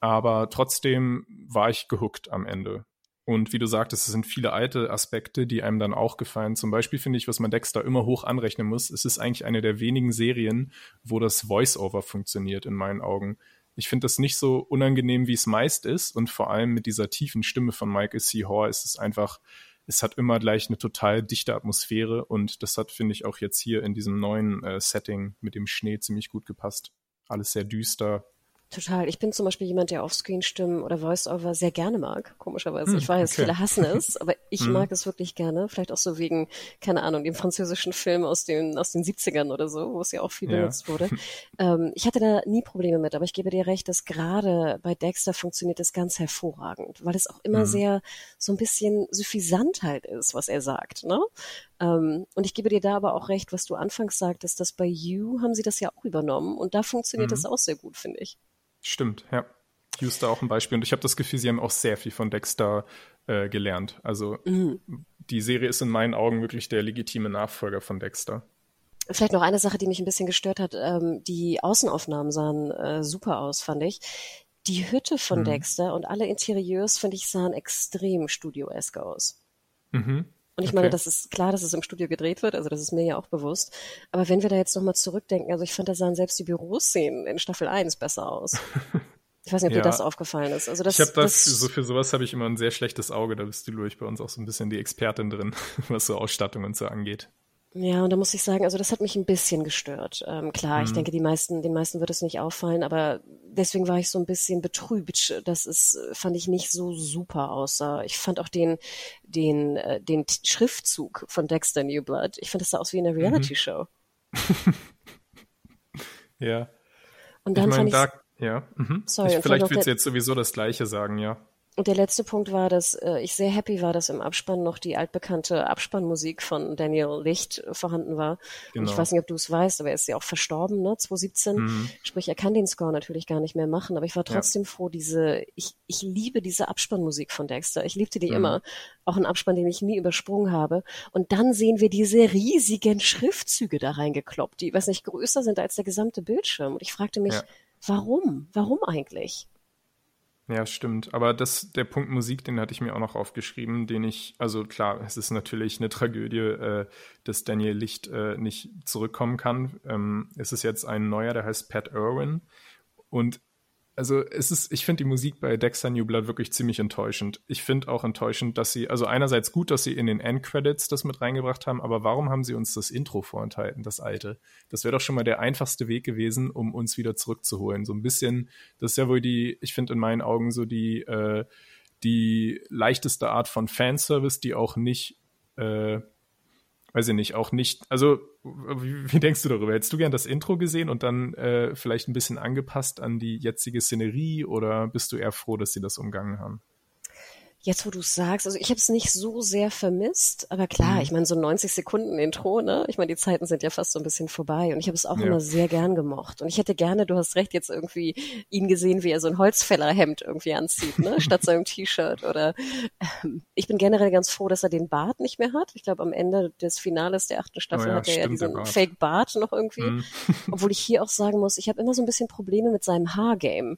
Aber trotzdem war ich gehuckt am Ende. Und wie du sagtest, es sind viele alte Aspekte, die einem dann auch gefallen. Zum Beispiel finde ich, was man Dexter immer hoch anrechnen muss, es ist eigentlich eine der wenigen Serien, wo das Voice-Over funktioniert, in meinen Augen. Ich finde das nicht so unangenehm, wie es meist ist. Und vor allem mit dieser tiefen Stimme von Michael C. Hall ist es einfach, es hat immer gleich eine total dichte Atmosphäre. Und das hat, finde ich, auch jetzt hier in diesem neuen äh, Setting mit dem Schnee ziemlich gut gepasst. Alles sehr düster, Total. Ich bin zum Beispiel jemand, der Offscreen-Stimmen oder Voice-Over sehr gerne mag, komischerweise. Hm, ich weiß, okay. viele hassen es, aber ich hm. mag es wirklich gerne. Vielleicht auch so wegen, keine Ahnung, dem französischen Film aus den, aus den 70ern oder so, wo es ja auch viel ja. benutzt wurde. ähm, ich hatte da nie Probleme mit, aber ich gebe dir recht, dass gerade bei Dexter funktioniert es ganz hervorragend, weil es auch immer hm. sehr so ein bisschen suffisant halt ist, was er sagt, ne? Ähm, und ich gebe dir da aber auch recht, was du anfangs sagtest, dass bei You haben sie das ja auch übernommen und da funktioniert das auch sehr gut, finde ich. Stimmt, ja. Da auch ein Beispiel. Und ich habe das Gefühl, sie haben auch sehr viel von Dexter äh, gelernt. Also mhm. die Serie ist in meinen Augen wirklich der legitime Nachfolger von Dexter. Vielleicht noch eine Sache, die mich ein bisschen gestört hat. Ähm, die Außenaufnahmen sahen äh, super aus, fand ich. Die Hütte von mhm. Dexter und alle Interieurs, finde ich, sahen extrem studioesk aus. Mhm. Und ich okay. meine, das ist klar, dass es im Studio gedreht wird, also das ist mir ja auch bewusst. Aber wenn wir da jetzt nochmal zurückdenken, also ich fand, da sahen selbst die Büroszenen in Staffel 1 besser aus. Ich weiß nicht, ob ja. dir das aufgefallen ist. Also das, ich habe das, das, so für sowas habe ich immer ein sehr schlechtes Auge. Da bist du, ich, bei uns auch so ein bisschen die Expertin drin, was so Ausstattung und so angeht. Ja, und da muss ich sagen, also das hat mich ein bisschen gestört. Ähm, klar, mhm. ich denke, die meisten, den meisten wird es nicht auffallen, aber deswegen war ich so ein bisschen betrübt, dass es, fand ich, nicht so super aussah. Ich fand auch den, den, äh, den Schriftzug von Dexter New Blood, ich fand, das sah aus wie eine mhm. Reality-Show. ja. Und dann ich mein, fand ich, ja. Mhm. Sorry, ich, vielleicht willst du jetzt sowieso das Gleiche sagen, ja. Und der letzte Punkt war, dass äh, ich sehr happy war, dass im Abspann noch die altbekannte Abspannmusik von Daniel Licht vorhanden war. Genau. Und ich weiß nicht, ob du es weißt, aber er ist ja auch verstorben, ne, 2017. Mhm. Sprich, er kann den Score natürlich gar nicht mehr machen, aber ich war trotzdem ja. froh, diese, ich, ich liebe diese Abspannmusik von Dexter. Ich liebte die mhm. immer. Auch ein Abspann, den ich nie übersprungen habe. Und dann sehen wir diese riesigen Schriftzüge da reingekloppt, die, weiß nicht, größer sind als der gesamte Bildschirm. Und ich fragte mich, ja. warum? Warum eigentlich? Ja, stimmt. Aber das, der Punkt Musik, den hatte ich mir auch noch aufgeschrieben, den ich, also klar, es ist natürlich eine Tragödie, äh, dass Daniel Licht äh, nicht zurückkommen kann. Ähm, es ist jetzt ein neuer, der heißt Pat Irwin. Und also es ist, ich finde die Musik bei Dexter New Blood wirklich ziemlich enttäuschend. Ich finde auch enttäuschend, dass sie, also einerseits gut, dass sie in den Endcredits das mit reingebracht haben, aber warum haben sie uns das Intro vorenthalten, das alte? Das wäre doch schon mal der einfachste Weg gewesen, um uns wieder zurückzuholen. So ein bisschen, das ist ja wohl die, ich finde in meinen Augen so die, äh, die leichteste Art von Fanservice, die auch nicht äh, weiß ich nicht, auch nicht. Also, wie, wie, denkst du darüber? Hättest du gern das Intro gesehen und dann äh, vielleicht ein bisschen angepasst an die jetzige Szenerie oder bist du eher froh, dass sie das umgangen haben? Jetzt, wo du sagst, also ich habe es nicht so sehr vermisst, aber klar, mhm. ich meine, so 90 Sekunden Intro, ne? Ich meine, die Zeiten sind ja fast so ein bisschen vorbei und ich habe es auch ja. immer sehr gern gemocht. Und ich hätte gerne, du hast recht, jetzt irgendwie ihn gesehen, wie er so ein Holzfällerhemd irgendwie anzieht, ne? Statt seinem T-Shirt. Oder ähm, ich bin generell ganz froh, dass er den Bart nicht mehr hat. Ich glaube, am Ende des Finales der achten Staffel oh ja, hat er ja diesen Bart. Fake-Bart noch irgendwie. Mhm. Obwohl ich hier auch sagen muss, ich habe immer so ein bisschen Probleme mit seinem Haargame.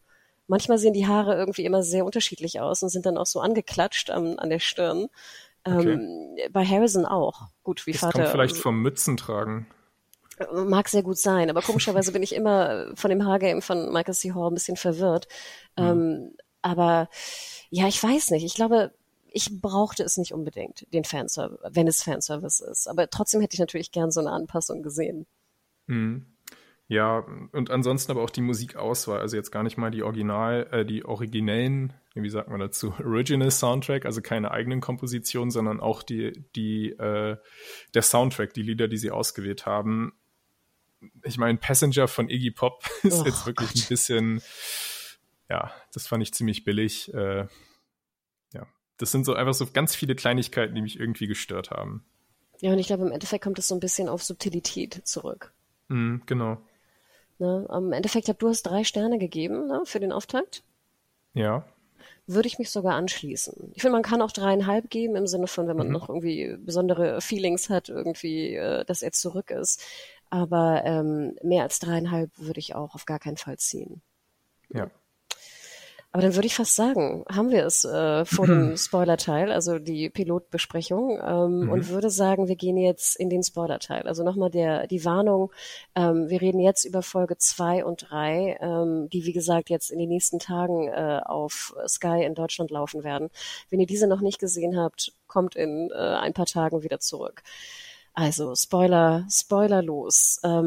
Manchmal sehen die Haare irgendwie immer sehr unterschiedlich aus und sind dann auch so angeklatscht an, an der Stirn. Okay. Ähm, bei Harrison auch. Gut, wie das Vater. Kommt vielleicht vom Mützen tragen. Mag sehr gut sein, aber komischerweise bin ich immer von dem Haargame von Michael C. Hall ein bisschen verwirrt. Mhm. Ähm, aber ja, ich weiß nicht. Ich glaube, ich brauchte es nicht unbedingt, den Fanservice, wenn es Fanservice ist. Aber trotzdem hätte ich natürlich gern so eine Anpassung gesehen. Mhm. Ja, und ansonsten aber auch die Musikauswahl, also jetzt gar nicht mal die Original, äh, die originellen, wie sagt man dazu, Original Soundtrack, also keine eigenen Kompositionen, sondern auch die, die, äh, der Soundtrack, die Lieder, die sie ausgewählt haben. Ich meine, Passenger von Iggy Pop ist oh, jetzt wirklich Gott. ein bisschen, ja, das fand ich ziemlich billig. Äh, ja, das sind so einfach so ganz viele Kleinigkeiten, die mich irgendwie gestört haben. Ja, und ich glaube, im Endeffekt kommt es so ein bisschen auf Subtilität zurück. Mm, genau. Ne? Im Endeffekt, ich glaube, du hast drei Sterne gegeben ne, für den Auftakt. Ja. Würde ich mich sogar anschließen. Ich finde, man kann auch dreieinhalb geben, im Sinne von, wenn man mhm. noch irgendwie besondere Feelings hat, irgendwie, äh, dass er zurück ist. Aber ähm, mehr als dreieinhalb würde ich auch auf gar keinen Fall ziehen. Ja. Aber dann würde ich fast sagen, haben wir es äh, vor dem Spoiler-Teil, also die Pilotbesprechung, ähm, mhm. und würde sagen, wir gehen jetzt in den Spoiler-Teil. Also nochmal der die Warnung, ähm, wir reden jetzt über Folge zwei und drei, ähm, die wie gesagt jetzt in den nächsten Tagen äh, auf Sky in Deutschland laufen werden. Wenn ihr diese noch nicht gesehen habt, kommt in äh, ein paar Tagen wieder zurück. Also Spoiler, Spoiler los. Ähm,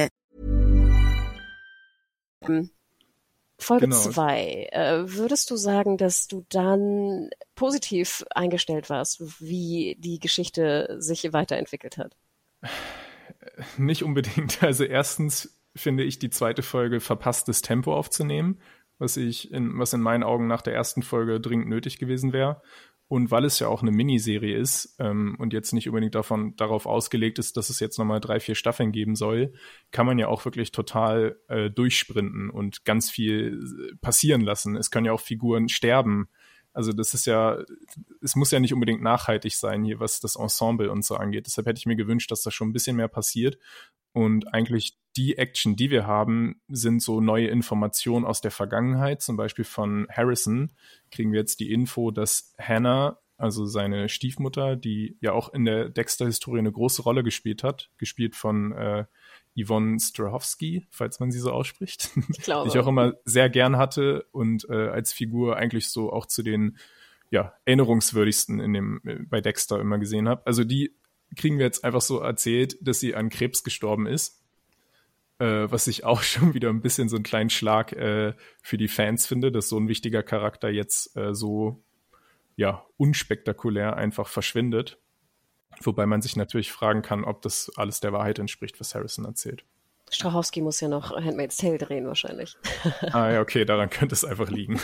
Folge 2. Genau. Äh, würdest du sagen, dass du dann positiv eingestellt warst, wie die Geschichte sich weiterentwickelt hat? Nicht unbedingt. Also erstens finde ich die zweite Folge verpasst, das Tempo aufzunehmen, was ich in, was in meinen Augen nach der ersten Folge dringend nötig gewesen wäre. Und weil es ja auch eine Miniserie ist ähm, und jetzt nicht unbedingt davon darauf ausgelegt ist, dass es jetzt nochmal drei, vier Staffeln geben soll, kann man ja auch wirklich total äh, durchsprinten und ganz viel äh, passieren lassen. Es können ja auch Figuren sterben. Also das ist ja, es muss ja nicht unbedingt nachhaltig sein hier, was das Ensemble und so angeht. Deshalb hätte ich mir gewünscht, dass da schon ein bisschen mehr passiert und eigentlich die Action, die wir haben, sind so neue Informationen aus der Vergangenheit. Zum Beispiel von Harrison kriegen wir jetzt die Info, dass Hannah, also seine Stiefmutter, die ja auch in der Dexter-Historie eine große Rolle gespielt hat, gespielt von äh, Yvonne Strahovski, falls man sie so ausspricht, ich glaube. die ich auch immer sehr gern hatte und äh, als Figur eigentlich so auch zu den ja, erinnerungswürdigsten in dem, äh, bei Dexter immer gesehen habe. Also die kriegen wir jetzt einfach so erzählt, dass sie an Krebs gestorben ist. Äh, was ich auch schon wieder ein bisschen so einen kleinen Schlag äh, für die Fans finde, dass so ein wichtiger Charakter jetzt äh, so ja unspektakulär einfach verschwindet. Wobei man sich natürlich fragen kann, ob das alles der Wahrheit entspricht, was Harrison erzählt. Strachowski muss ja noch Handmaid's Tale drehen wahrscheinlich. ah ja, okay, daran könnte es einfach liegen.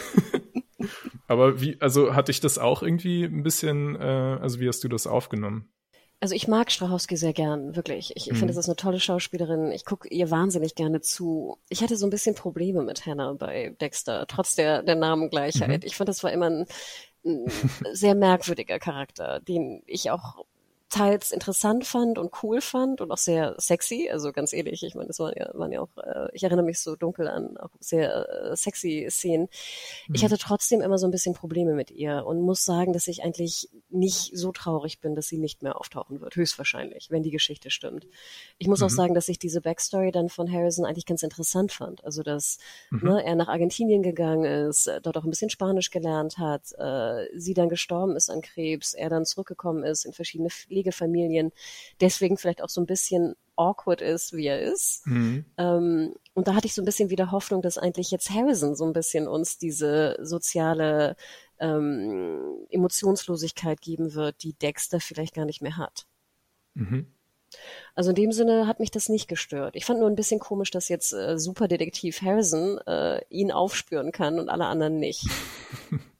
Aber wie, also hatte ich das auch irgendwie ein bisschen, äh, also wie hast du das aufgenommen? Also ich mag Strachowski sehr gern, wirklich. Ich, ich mhm. finde, das ist eine tolle Schauspielerin. Ich gucke ihr wahnsinnig gerne zu. Ich hatte so ein bisschen Probleme mit Hannah bei Dexter, trotz der, der Namengleichheit. Mhm. Ich fand, das war immer ein, ein sehr merkwürdiger Charakter, den ich auch teils interessant fand und cool fand und auch sehr sexy, also ganz ehrlich, ich meine, das waren ja, waren ja auch, äh, ich erinnere mich so dunkel an auch sehr äh, sexy Szenen. Mhm. Ich hatte trotzdem immer so ein bisschen Probleme mit ihr und muss sagen, dass ich eigentlich nicht so traurig bin, dass sie nicht mehr auftauchen wird, höchstwahrscheinlich, wenn die Geschichte stimmt. Ich muss mhm. auch sagen, dass ich diese Backstory dann von Harrison eigentlich ganz interessant fand. Also, dass mhm. ne, er nach Argentinien gegangen ist, äh, dort auch ein bisschen Spanisch gelernt hat, äh, sie dann gestorben ist an Krebs, er dann zurückgekommen ist in verschiedene Pflegefamilien, deswegen vielleicht auch so ein bisschen awkward ist, wie er ist. Mhm. Ähm, und da hatte ich so ein bisschen wieder Hoffnung, dass eigentlich jetzt Harrison so ein bisschen uns diese soziale ähm, Emotionslosigkeit geben wird, die Dexter vielleicht gar nicht mehr hat. Mhm. Also in dem Sinne hat mich das nicht gestört. Ich fand nur ein bisschen komisch, dass jetzt äh, Superdetektiv Harrison äh, ihn aufspüren kann und alle anderen nicht.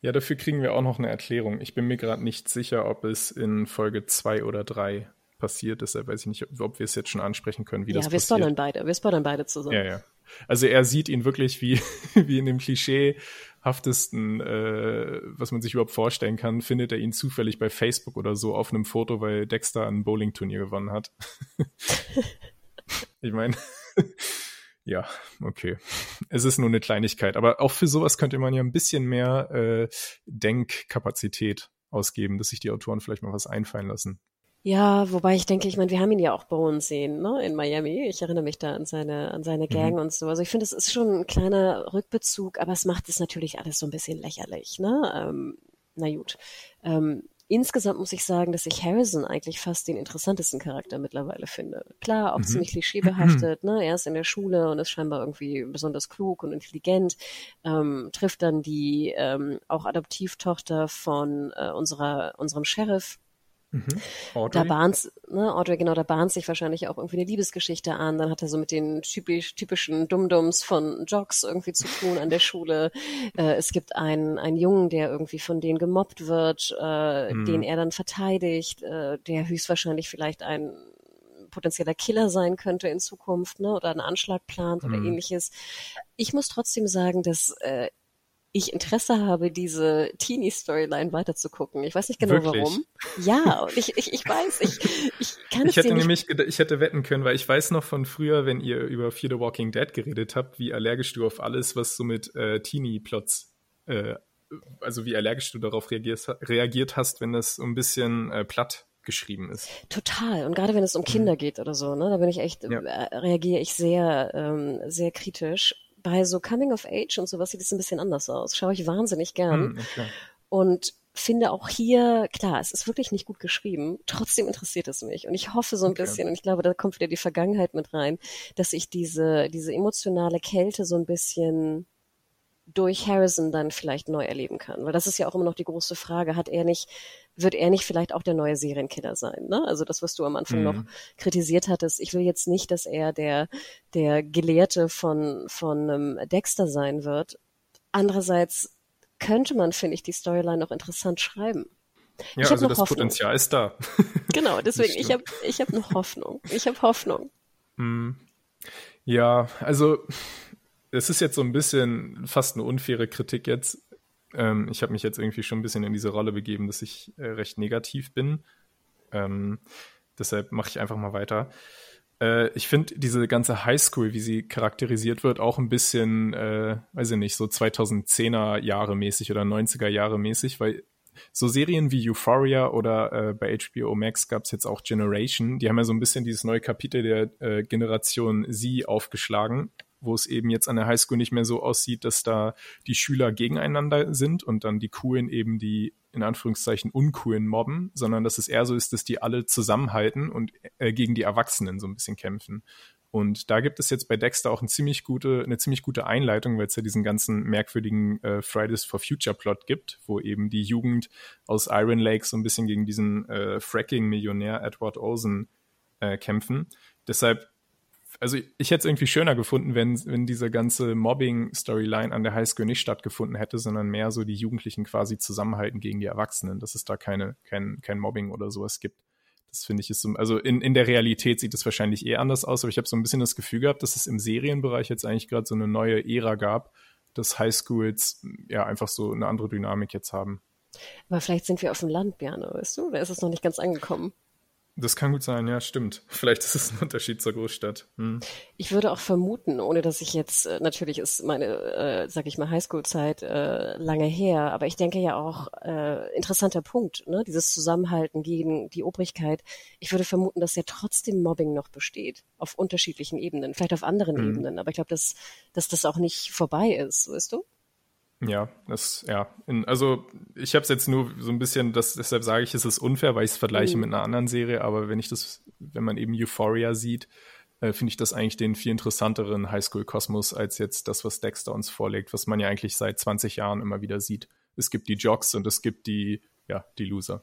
Ja, dafür kriegen wir auch noch eine Erklärung. Ich bin mir gerade nicht sicher, ob es in Folge zwei oder drei passiert. Deshalb weiß ich nicht, ob, ob wir es jetzt schon ansprechen können, wie ja, das passiert. Ja, wir spoilern beide. Wir spoilern beide zusammen. Ja, ja. Also er sieht ihn wirklich wie, wie in dem klischeehaftesten, äh, was man sich überhaupt vorstellen kann, findet er ihn zufällig bei Facebook oder so auf einem Foto, weil Dexter ein Bowling-Turnier gewonnen hat. ich meine, ja, okay. Es ist nur eine Kleinigkeit, aber auch für sowas könnte man ja ein bisschen mehr äh, Denkkapazität ausgeben, dass sich die Autoren vielleicht mal was einfallen lassen. Ja, wobei ich denke, ich meine, wir haben ihn ja auch bei uns sehen, ne, in Miami. Ich erinnere mich da an seine, an seine Gang mhm. und so. Also ich finde, es ist schon ein kleiner Rückbezug, aber es macht es natürlich alles so ein bisschen lächerlich, ne? Ähm, na gut. Ähm, insgesamt muss ich sagen, dass ich Harrison eigentlich fast den interessantesten Charakter mittlerweile finde. Klar, auch mhm. ziemlich klischeebehaftet, ne? Er ist in der Schule und ist scheinbar irgendwie besonders klug und intelligent, ähm, trifft dann die ähm, auch Adoptivtochter von äh, unserer, unserem Sheriff Mhm. Da bahnt, ne, Audrey, genau, da bahnt sich wahrscheinlich auch irgendwie eine Liebesgeschichte an. Dann hat er so mit den typisch, typischen Dummdums von Jocks irgendwie zu tun an der Schule. Äh, es gibt einen, einen Jungen, der irgendwie von denen gemobbt wird, äh, mhm. den er dann verteidigt, äh, der höchstwahrscheinlich vielleicht ein potenzieller Killer sein könnte in Zukunft, ne, oder einen Anschlag plant oder mhm. ähnliches. Ich muss trotzdem sagen, dass äh, ich Interesse habe, diese Teenie-Storyline weiterzugucken. Ich weiß nicht genau Wirklich? warum. Ja, ich, ich, ich weiß, ich, ich kann ich es hätte nämlich, ich hätte wetten können, weil ich weiß noch von früher, wenn ihr über Fear the Walking Dead geredet habt, wie allergisch du auf alles, was so mit äh, Teenie-Plots, äh, also wie allergisch du darauf reagiert, reagiert hast, wenn das so ein bisschen äh, platt geschrieben ist. Total. Und gerade wenn es um Kinder mhm. geht oder so, ne, da bin ich echt, ja. äh, reagiere ich sehr, ähm, sehr kritisch bei so Coming of Age und sowas sieht es ein bisschen anders aus. Schaue ich wahnsinnig gern. Mm, okay. Und finde auch hier, klar, es ist wirklich nicht gut geschrieben, trotzdem interessiert es mich. Und ich hoffe so ein okay. bisschen, und ich glaube, da kommt wieder die Vergangenheit mit rein, dass ich diese, diese emotionale Kälte so ein bisschen durch Harrison dann vielleicht neu erleben kann. Weil das ist ja auch immer noch die große Frage, hat er nicht, wird er nicht vielleicht auch der neue Serienkiller sein? Ne? Also das, was du am Anfang mhm. noch kritisiert hattest. Ich will jetzt nicht, dass er der, der Gelehrte von, von ähm, Dexter sein wird. Andererseits könnte man, finde ich, die Storyline noch interessant schreiben. Ja, ich also das Hoffnung. Potenzial ist da. Genau, deswegen, ich habe ich hab noch Hoffnung. Ich habe Hoffnung. Mhm. Ja, also es ist jetzt so ein bisschen fast eine unfaire Kritik jetzt. Ähm, ich habe mich jetzt irgendwie schon ein bisschen in diese Rolle begeben, dass ich äh, recht negativ bin. Ähm, deshalb mache ich einfach mal weiter. Äh, ich finde diese ganze Highschool, wie sie charakterisiert wird, auch ein bisschen, äh, weiß ich nicht, so 2010er Jahre mäßig oder 90er Jahre mäßig, weil so Serien wie Euphoria oder äh, bei HBO Max gab es jetzt auch Generation, die haben ja so ein bisschen dieses neue Kapitel der äh, Generation Sie aufgeschlagen wo es eben jetzt an der Highschool nicht mehr so aussieht, dass da die Schüler gegeneinander sind und dann die Coolen eben die in Anführungszeichen uncoolen mobben, sondern dass es eher so ist, dass die alle zusammenhalten und äh, gegen die Erwachsenen so ein bisschen kämpfen. Und da gibt es jetzt bei Dexter auch eine ziemlich gute, eine ziemlich gute Einleitung, weil es ja diesen ganzen merkwürdigen äh, Fridays for Future Plot gibt, wo eben die Jugend aus Iron Lake so ein bisschen gegen diesen äh, Fracking-Millionär Edward Olsen äh, kämpfen. Deshalb also ich hätte es irgendwie schöner gefunden, wenn, wenn diese ganze Mobbing-Storyline an der Highschool nicht stattgefunden hätte, sondern mehr so die Jugendlichen quasi zusammenhalten gegen die Erwachsenen, dass es da keine, kein, kein Mobbing oder sowas gibt. Das finde ich ist so, also in, in der Realität sieht es wahrscheinlich eh anders aus, aber ich habe so ein bisschen das Gefühl gehabt, dass es im Serienbereich jetzt eigentlich gerade so eine neue Ära gab, dass Highschools ja einfach so eine andere Dynamik jetzt haben. Aber vielleicht sind wir auf dem Land, Björn, weißt du? Da ist es noch nicht ganz angekommen. Das kann gut sein, ja, stimmt. Vielleicht ist es ein Unterschied zur Großstadt. Hm. Ich würde auch vermuten, ohne dass ich jetzt, äh, natürlich ist meine, äh, sag ich mal, Highschool-Zeit äh, lange her, aber ich denke ja auch, äh, interessanter Punkt, ne? dieses Zusammenhalten gegen die Obrigkeit. Ich würde vermuten, dass ja trotzdem Mobbing noch besteht, auf unterschiedlichen Ebenen, vielleicht auf anderen hm. Ebenen, aber ich glaube, dass, dass das auch nicht vorbei ist, weißt du? Ja, das, ja. In, also ich habe es jetzt nur so ein bisschen, das, deshalb sage ich, es ist unfair, weil ich es vergleiche mhm. mit einer anderen Serie, aber wenn ich das, wenn man eben Euphoria sieht, äh, finde ich das eigentlich den viel interessanteren Highschool-Kosmos als jetzt das, was Dexter uns vorlegt, was man ja eigentlich seit 20 Jahren immer wieder sieht. Es gibt die Jocks und es gibt die, ja, die Loser.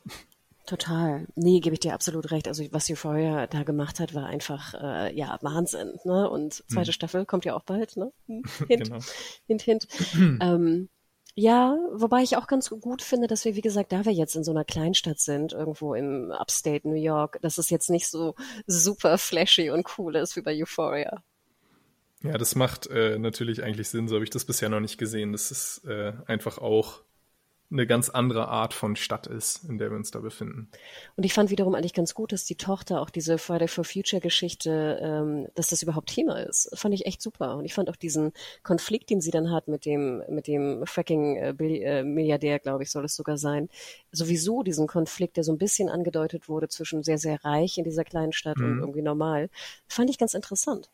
Total. Nee, gebe ich dir absolut recht. Also was Euphoria da gemacht hat, war einfach äh, ja Wahnsinn. Ne? Und zweite hm. Staffel kommt ja auch bald. Ne? Hint, genau. hint, hint. ähm, Ja, wobei ich auch ganz gut finde, dass wir, wie gesagt, da wir jetzt in so einer Kleinstadt sind, irgendwo im Upstate New York, dass es jetzt nicht so super flashy und cool ist wie bei Euphoria. Ja, das macht äh, natürlich eigentlich Sinn, so habe ich das bisher noch nicht gesehen. Das ist äh, einfach auch eine ganz andere Art von Stadt ist, in der wir uns da befinden. Und ich fand wiederum eigentlich ganz gut, dass die Tochter auch diese Friday for Future Geschichte, ähm, dass das überhaupt Thema ist. Fand ich echt super. Und ich fand auch diesen Konflikt, den sie dann hat mit dem, mit dem Fracking äh, äh, Milliardär, glaube ich, soll es sogar sein. Sowieso diesen Konflikt, der so ein bisschen angedeutet wurde zwischen sehr, sehr reich in dieser kleinen Stadt mhm. und irgendwie normal, fand ich ganz interessant.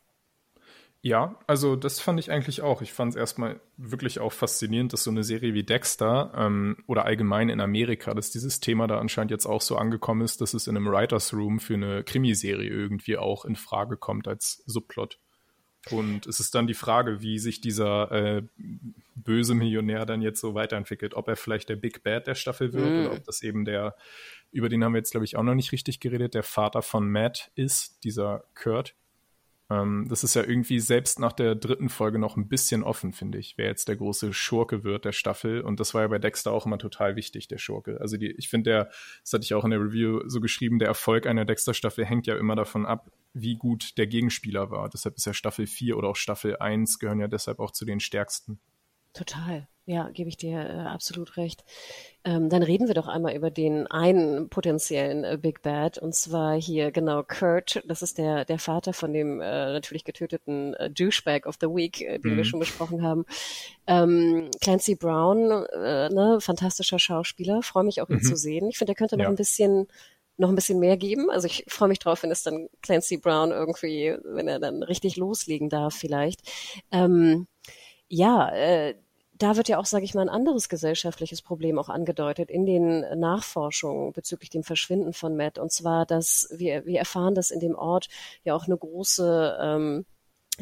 Ja, also das fand ich eigentlich auch. Ich fand es erstmal wirklich auch faszinierend, dass so eine Serie wie Dexter ähm, oder allgemein in Amerika, dass dieses Thema da anscheinend jetzt auch so angekommen ist, dass es in einem Writers Room für eine Krimiserie irgendwie auch in Frage kommt als Subplot. Und es ist dann die Frage, wie sich dieser äh, böse Millionär dann jetzt so weiterentwickelt. Ob er vielleicht der Big Bad der Staffel wird mm. oder ob das eben der, über den haben wir jetzt, glaube ich, auch noch nicht richtig geredet, der Vater von Matt ist, dieser Kurt. Ähm, das ist ja irgendwie selbst nach der dritten Folge noch ein bisschen offen, finde ich, wer jetzt der große Schurke wird der Staffel. Und das war ja bei Dexter auch immer total wichtig, der Schurke. Also die, ich finde, der, das hatte ich auch in der Review so geschrieben, der Erfolg einer Dexter-Staffel hängt ja immer davon ab, wie gut der Gegenspieler war. Deshalb ist ja Staffel 4 oder auch Staffel 1 gehören ja deshalb auch zu den stärksten. Total. Ja, gebe ich dir äh, absolut recht. Ähm, dann reden wir doch einmal über den einen potenziellen äh, Big Bad und zwar hier genau Kurt. Das ist der der Vater von dem äh, natürlich getöteten äh, Douchebag of the Week, äh, den mhm. wir schon besprochen haben. Ähm, Clancy Brown, äh, ne, fantastischer Schauspieler. Freue mich auch ihn mhm. zu sehen. Ich finde, er könnte noch ja. ein bisschen noch ein bisschen mehr geben. Also ich freue mich drauf, wenn es dann Clancy Brown irgendwie, wenn er dann richtig loslegen darf vielleicht. Ähm, ja, äh, da wird ja auch, sage ich mal, ein anderes gesellschaftliches Problem auch angedeutet in den Nachforschungen bezüglich dem Verschwinden von Matt. Und zwar, dass wir, wir erfahren, dass in dem Ort ja auch eine große ähm,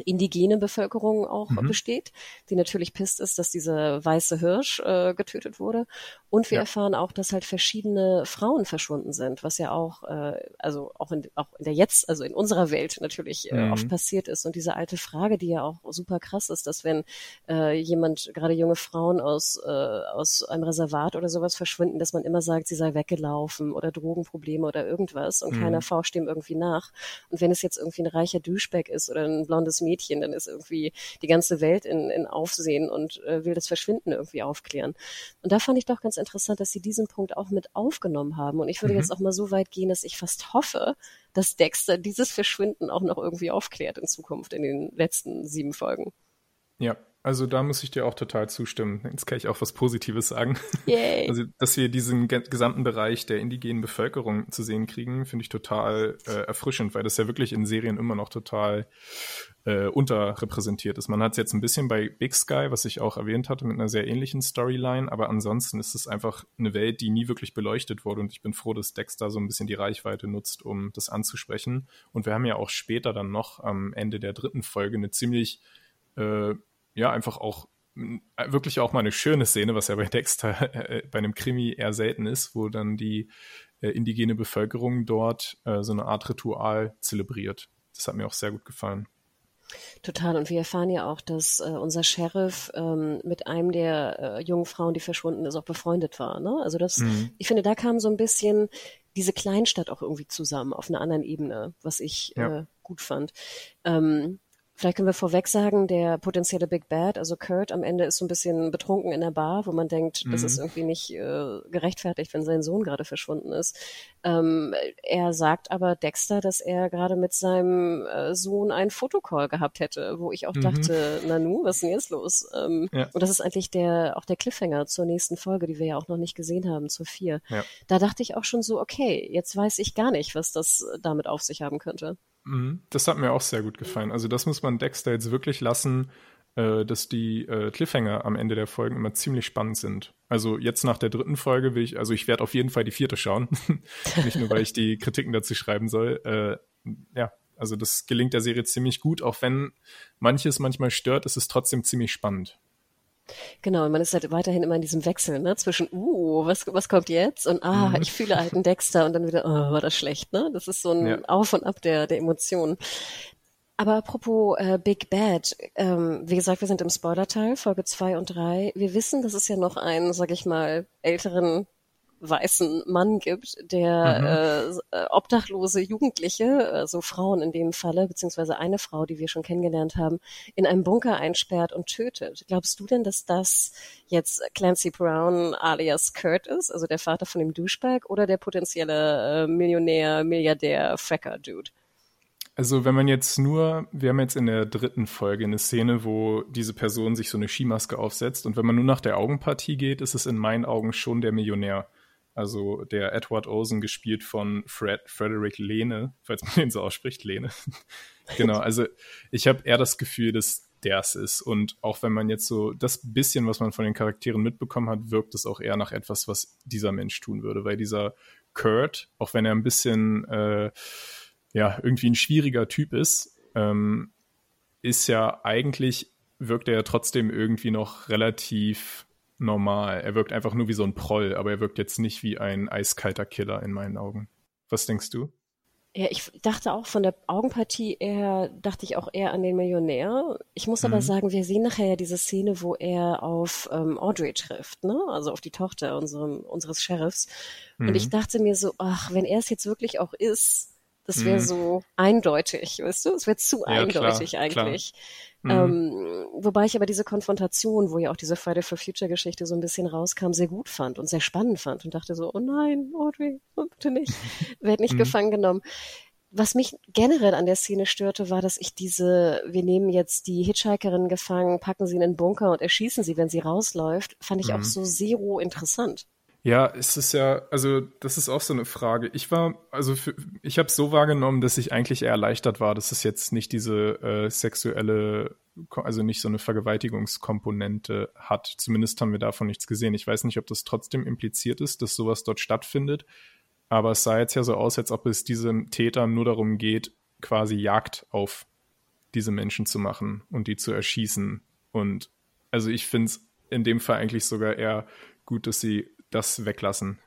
indigene Bevölkerung auch mhm. besteht, die natürlich pisst ist, dass dieser weiße Hirsch äh, getötet wurde. Und wir ja. erfahren auch, dass halt verschiedene Frauen verschwunden sind, was ja auch, äh, also auch in, auch in der jetzt, also in unserer Welt natürlich äh, mhm. oft passiert ist. Und diese alte Frage, die ja auch super krass ist, dass wenn äh, jemand, gerade junge Frauen aus, äh, aus einem Reservat oder sowas verschwinden, dass man immer sagt, sie sei weggelaufen oder Drogenprobleme oder irgendwas und mhm. keiner forscht dem irgendwie nach. Und wenn es jetzt irgendwie ein reicher Duschback ist oder ein blondes Mädchen, dann ist irgendwie die ganze Welt in, in Aufsehen und äh, will das Verschwinden irgendwie aufklären. Und da fand ich doch ganz interessant, dass sie diesen Punkt auch mit aufgenommen haben. Und ich würde mhm. jetzt auch mal so weit gehen, dass ich fast hoffe, dass Dexter dieses Verschwinden auch noch irgendwie aufklärt in Zukunft in den letzten sieben Folgen. Ja, also da muss ich dir auch total zustimmen. Jetzt kann ich auch was Positives sagen. Yay. Also, dass wir diesen gesamten Bereich der indigenen Bevölkerung zu sehen kriegen, finde ich total äh, erfrischend, weil das ja wirklich in Serien immer noch total äh, unterrepräsentiert ist. Man hat es jetzt ein bisschen bei Big Sky, was ich auch erwähnt hatte, mit einer sehr ähnlichen Storyline, aber ansonsten ist es einfach eine Welt, die nie wirklich beleuchtet wurde und ich bin froh, dass Dexter so ein bisschen die Reichweite nutzt, um das anzusprechen. Und wir haben ja auch später dann noch am Ende der dritten Folge eine ziemlich äh, ja, einfach auch wirklich auch mal eine schöne Szene, was ja bei Dexter äh, bei einem Krimi eher selten ist, wo dann die äh, indigene Bevölkerung dort äh, so eine Art Ritual zelebriert. Das hat mir auch sehr gut gefallen. Total. Und wir erfahren ja auch, dass äh, unser Sheriff ähm, mit einem der äh, jungen Frauen, die verschwunden ist, auch befreundet war. Ne? Also das, mhm. ich finde, da kam so ein bisschen diese Kleinstadt auch irgendwie zusammen auf einer anderen Ebene, was ich ja. äh, gut fand. Ähm, Vielleicht können wir vorweg sagen, der potenzielle Big Bad, also Kurt, am Ende ist so ein bisschen betrunken in der Bar, wo man denkt, mhm. das ist mhm. irgendwie nicht äh, gerechtfertigt, wenn sein Sohn gerade verschwunden ist. Ähm, er sagt aber Dexter, dass er gerade mit seinem äh, Sohn einen Fotocall gehabt hätte, wo ich auch mhm. dachte, Nanu, was ist denn jetzt los? Ähm, ja. Und das ist eigentlich der auch der Cliffhanger zur nächsten Folge, die wir ja auch noch nicht gesehen haben, zur vier. Ja. Da dachte ich auch schon so, okay, jetzt weiß ich gar nicht, was das damit auf sich haben könnte. Mhm. Das hat mir auch sehr gut gefallen. Also das muss man Dexter jetzt wirklich lassen, äh, dass die äh, Cliffhanger am Ende der Folgen immer ziemlich spannend sind. Also jetzt nach der dritten Folge will ich, also ich werde auf jeden Fall die vierte schauen. Nicht nur, weil ich die Kritiken dazu schreiben soll. Äh, ja, also das gelingt der Serie ziemlich gut, auch wenn manches manchmal stört, ist es trotzdem ziemlich spannend. Genau, und man ist halt weiterhin immer in diesem Wechsel, ne? Zwischen, uh, was, was kommt jetzt? Und ah, mhm. ich fühle einen Dexter und dann wieder, oh, war das schlecht, ne? Das ist so ein ja. Auf und Ab der, der Emotionen. Aber apropos äh, Big Bad, ähm, wie gesagt, wir sind im Spoiler-Teil, Folge zwei und drei. Wir wissen, dass es ja noch einen, sag ich mal, älteren weißen Mann gibt, der mhm. äh, obdachlose Jugendliche, also Frauen in dem Falle, beziehungsweise eine Frau, die wir schon kennengelernt haben, in einem Bunker einsperrt und tötet. Glaubst du denn, dass das jetzt Clancy Brown alias Kurt ist, also der Vater von dem Douchebag, oder der potenzielle äh, Millionär, Milliardär, Fracker-Dude? Also wenn man jetzt nur, wir haben jetzt in der dritten Folge eine Szene, wo diese Person sich so eine Skimaske aufsetzt und wenn man nur nach der Augenpartie geht, ist es in meinen Augen schon der Millionär. Also der Edward Osen gespielt von Fred, Frederick Lehne, falls man den so ausspricht, Lehne. genau, also ich habe eher das Gefühl, dass der es ist. Und auch wenn man jetzt so das bisschen, was man von den Charakteren mitbekommen hat, wirkt es auch eher nach etwas, was dieser Mensch tun würde. Weil dieser Kurt, auch wenn er ein bisschen äh, ja irgendwie ein schwieriger Typ ist, ähm, ist ja eigentlich wirkt er ja trotzdem irgendwie noch relativ normal. Er wirkt einfach nur wie so ein Proll, aber er wirkt jetzt nicht wie ein eiskalter Killer in meinen Augen. Was denkst du? Ja, ich dachte auch von der Augenpartie eher, dachte ich auch eher an den Millionär. Ich muss aber mhm. sagen, wir sehen nachher ja diese Szene, wo er auf ähm, Audrey trifft, ne? Also auf die Tochter unserem, unseres Sheriffs. Mhm. Und ich mhm. dachte mir so, ach, wenn er es jetzt wirklich auch ist, das wäre mhm. so eindeutig, weißt du? Es wäre zu ja, eindeutig klar, eigentlich. Klar. Mhm. Ähm, wobei ich aber diese Konfrontation, wo ja auch diese Friday for Future Geschichte so ein bisschen rauskam, sehr gut fand und sehr spannend fand und dachte so, oh nein, Audrey, oh, bitte nicht, werd nicht mhm. gefangen genommen. Was mich generell an der Szene störte, war, dass ich diese, wir nehmen jetzt die Hitchhikerin gefangen, packen sie in den Bunker und erschießen sie, wenn sie rausläuft, fand ich mhm. auch so zero interessant. Ja, es ist ja, also das ist auch so eine Frage. Ich war, also für, ich habe so wahrgenommen, dass ich eigentlich eher erleichtert war, dass es jetzt nicht diese äh, sexuelle, also nicht so eine Vergewaltigungskomponente hat. Zumindest haben wir davon nichts gesehen. Ich weiß nicht, ob das trotzdem impliziert ist, dass sowas dort stattfindet. Aber es sah jetzt ja so aus, als ob es diesem Täter nur darum geht, quasi Jagd auf diese Menschen zu machen und die zu erschießen. Und also ich finde es in dem Fall eigentlich sogar eher gut, dass sie das weglassen.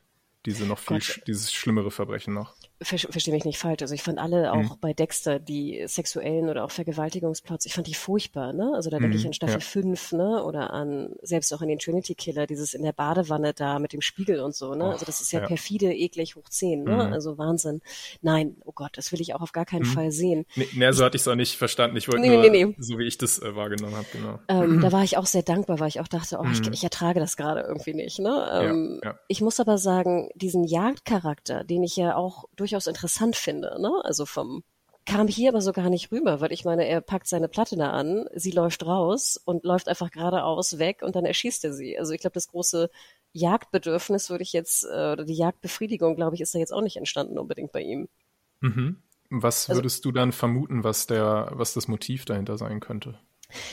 Diese noch viel, Gott. dieses schlimmere Verbrechen noch verstehe mich nicht falsch. Also ich fand alle auch mhm. bei Dexter die sexuellen oder auch Vergewaltigungsplots, ich fand die furchtbar, ne? Also da denke ich mhm, an Staffel ja. 5, ne? Oder an selbst auch an den Trinity Killer, dieses in der Badewanne da mit dem Spiegel und so, ne? also das ist ja, ja, perfide, eklig hoch 10, ne? Mhm. Also Wahnsinn. Nein, oh Gott, das will ich auch auf gar keinen mhm. Fall sehen. Nee, nee so hatte ich es auch nicht verstanden. Ich wollte nee, nur, nee, so wie ich das äh, wahrgenommen habe, genau. Ähm, da war ich auch sehr dankbar, weil ich auch dachte, oh, ich, mhm. ich ertrage das gerade irgendwie nicht, ne? Ähm, ja, ich muss aber sagen, diesen Jagdcharakter, den ich ja auch durchaus interessant finde. Ne? Also vom kam hier aber so gar nicht rüber, weil ich meine, er packt seine Platte da an, sie läuft raus und läuft einfach geradeaus weg und dann erschießt er sie. Also ich glaube, das große Jagdbedürfnis würde ich jetzt, äh, oder die Jagdbefriedigung, glaube ich, ist da jetzt auch nicht entstanden unbedingt bei ihm. Mhm. Was also würdest also, du dann vermuten, was der, was das Motiv dahinter sein könnte?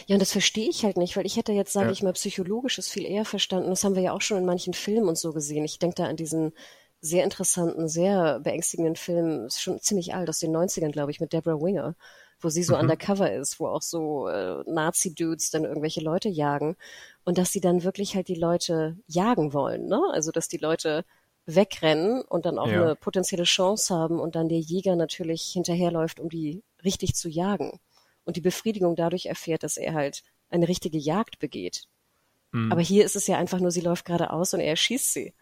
Ja, und das verstehe ich halt nicht, weil ich hätte jetzt, sage ja. ich mal, psychologisches viel eher verstanden. Das haben wir ja auch schon in manchen Filmen und so gesehen. Ich denke da an diesen sehr interessanten, sehr beängstigenden Film, ist schon ziemlich alt, aus den 90ern, glaube ich, mit Deborah Winger, wo sie so mhm. undercover ist, wo auch so äh, Nazi-Dudes dann irgendwelche Leute jagen und dass sie dann wirklich halt die Leute jagen wollen, ne? Also, dass die Leute wegrennen und dann auch ja. eine potenzielle Chance haben und dann der Jäger natürlich hinterherläuft, um die richtig zu jagen und die Befriedigung dadurch erfährt, dass er halt eine richtige Jagd begeht. Mhm. Aber hier ist es ja einfach nur, sie läuft geradeaus und er erschießt sie.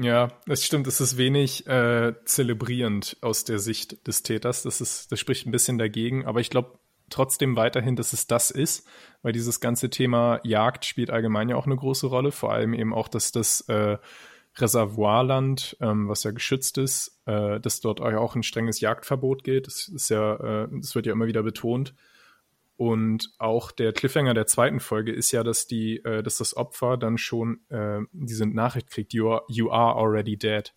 Ja, das stimmt. Es ist wenig äh, zelebrierend aus der Sicht des Täters. Das ist, das spricht ein bisschen dagegen. Aber ich glaube trotzdem weiterhin, dass es das ist, weil dieses ganze Thema Jagd spielt allgemein ja auch eine große Rolle. Vor allem eben auch, dass das äh, Reservoirland, ähm, was ja geschützt ist, äh, dass dort auch ein strenges Jagdverbot gilt. Das ist ja, äh, das wird ja immer wieder betont. Und auch der Cliffhanger der zweiten Folge ist ja, dass die, äh, dass das Opfer dann schon äh, diese Nachricht kriegt, you are, you are already dead.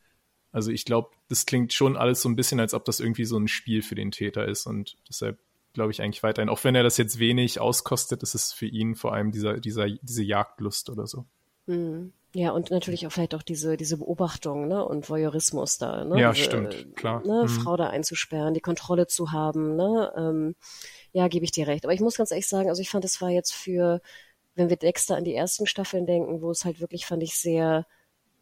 Also ich glaube, das klingt schon alles so ein bisschen, als ob das irgendwie so ein Spiel für den Täter ist und deshalb glaube ich eigentlich weiterhin, auch wenn er das jetzt wenig auskostet, ist es für ihn vor allem dieser, dieser, diese Jagdlust oder so. Mhm. Ja, und natürlich auch vielleicht auch diese, diese Beobachtung, ne, und Voyeurismus da, ne? Ja, diese, stimmt, klar. Ne, mhm. Frau da einzusperren, die Kontrolle zu haben, ne, ähm, ja, gebe ich dir recht. Aber ich muss ganz ehrlich sagen, also ich fand, es war jetzt für, wenn wir Dexter an die ersten Staffeln denken, wo es halt wirklich, fand ich, sehr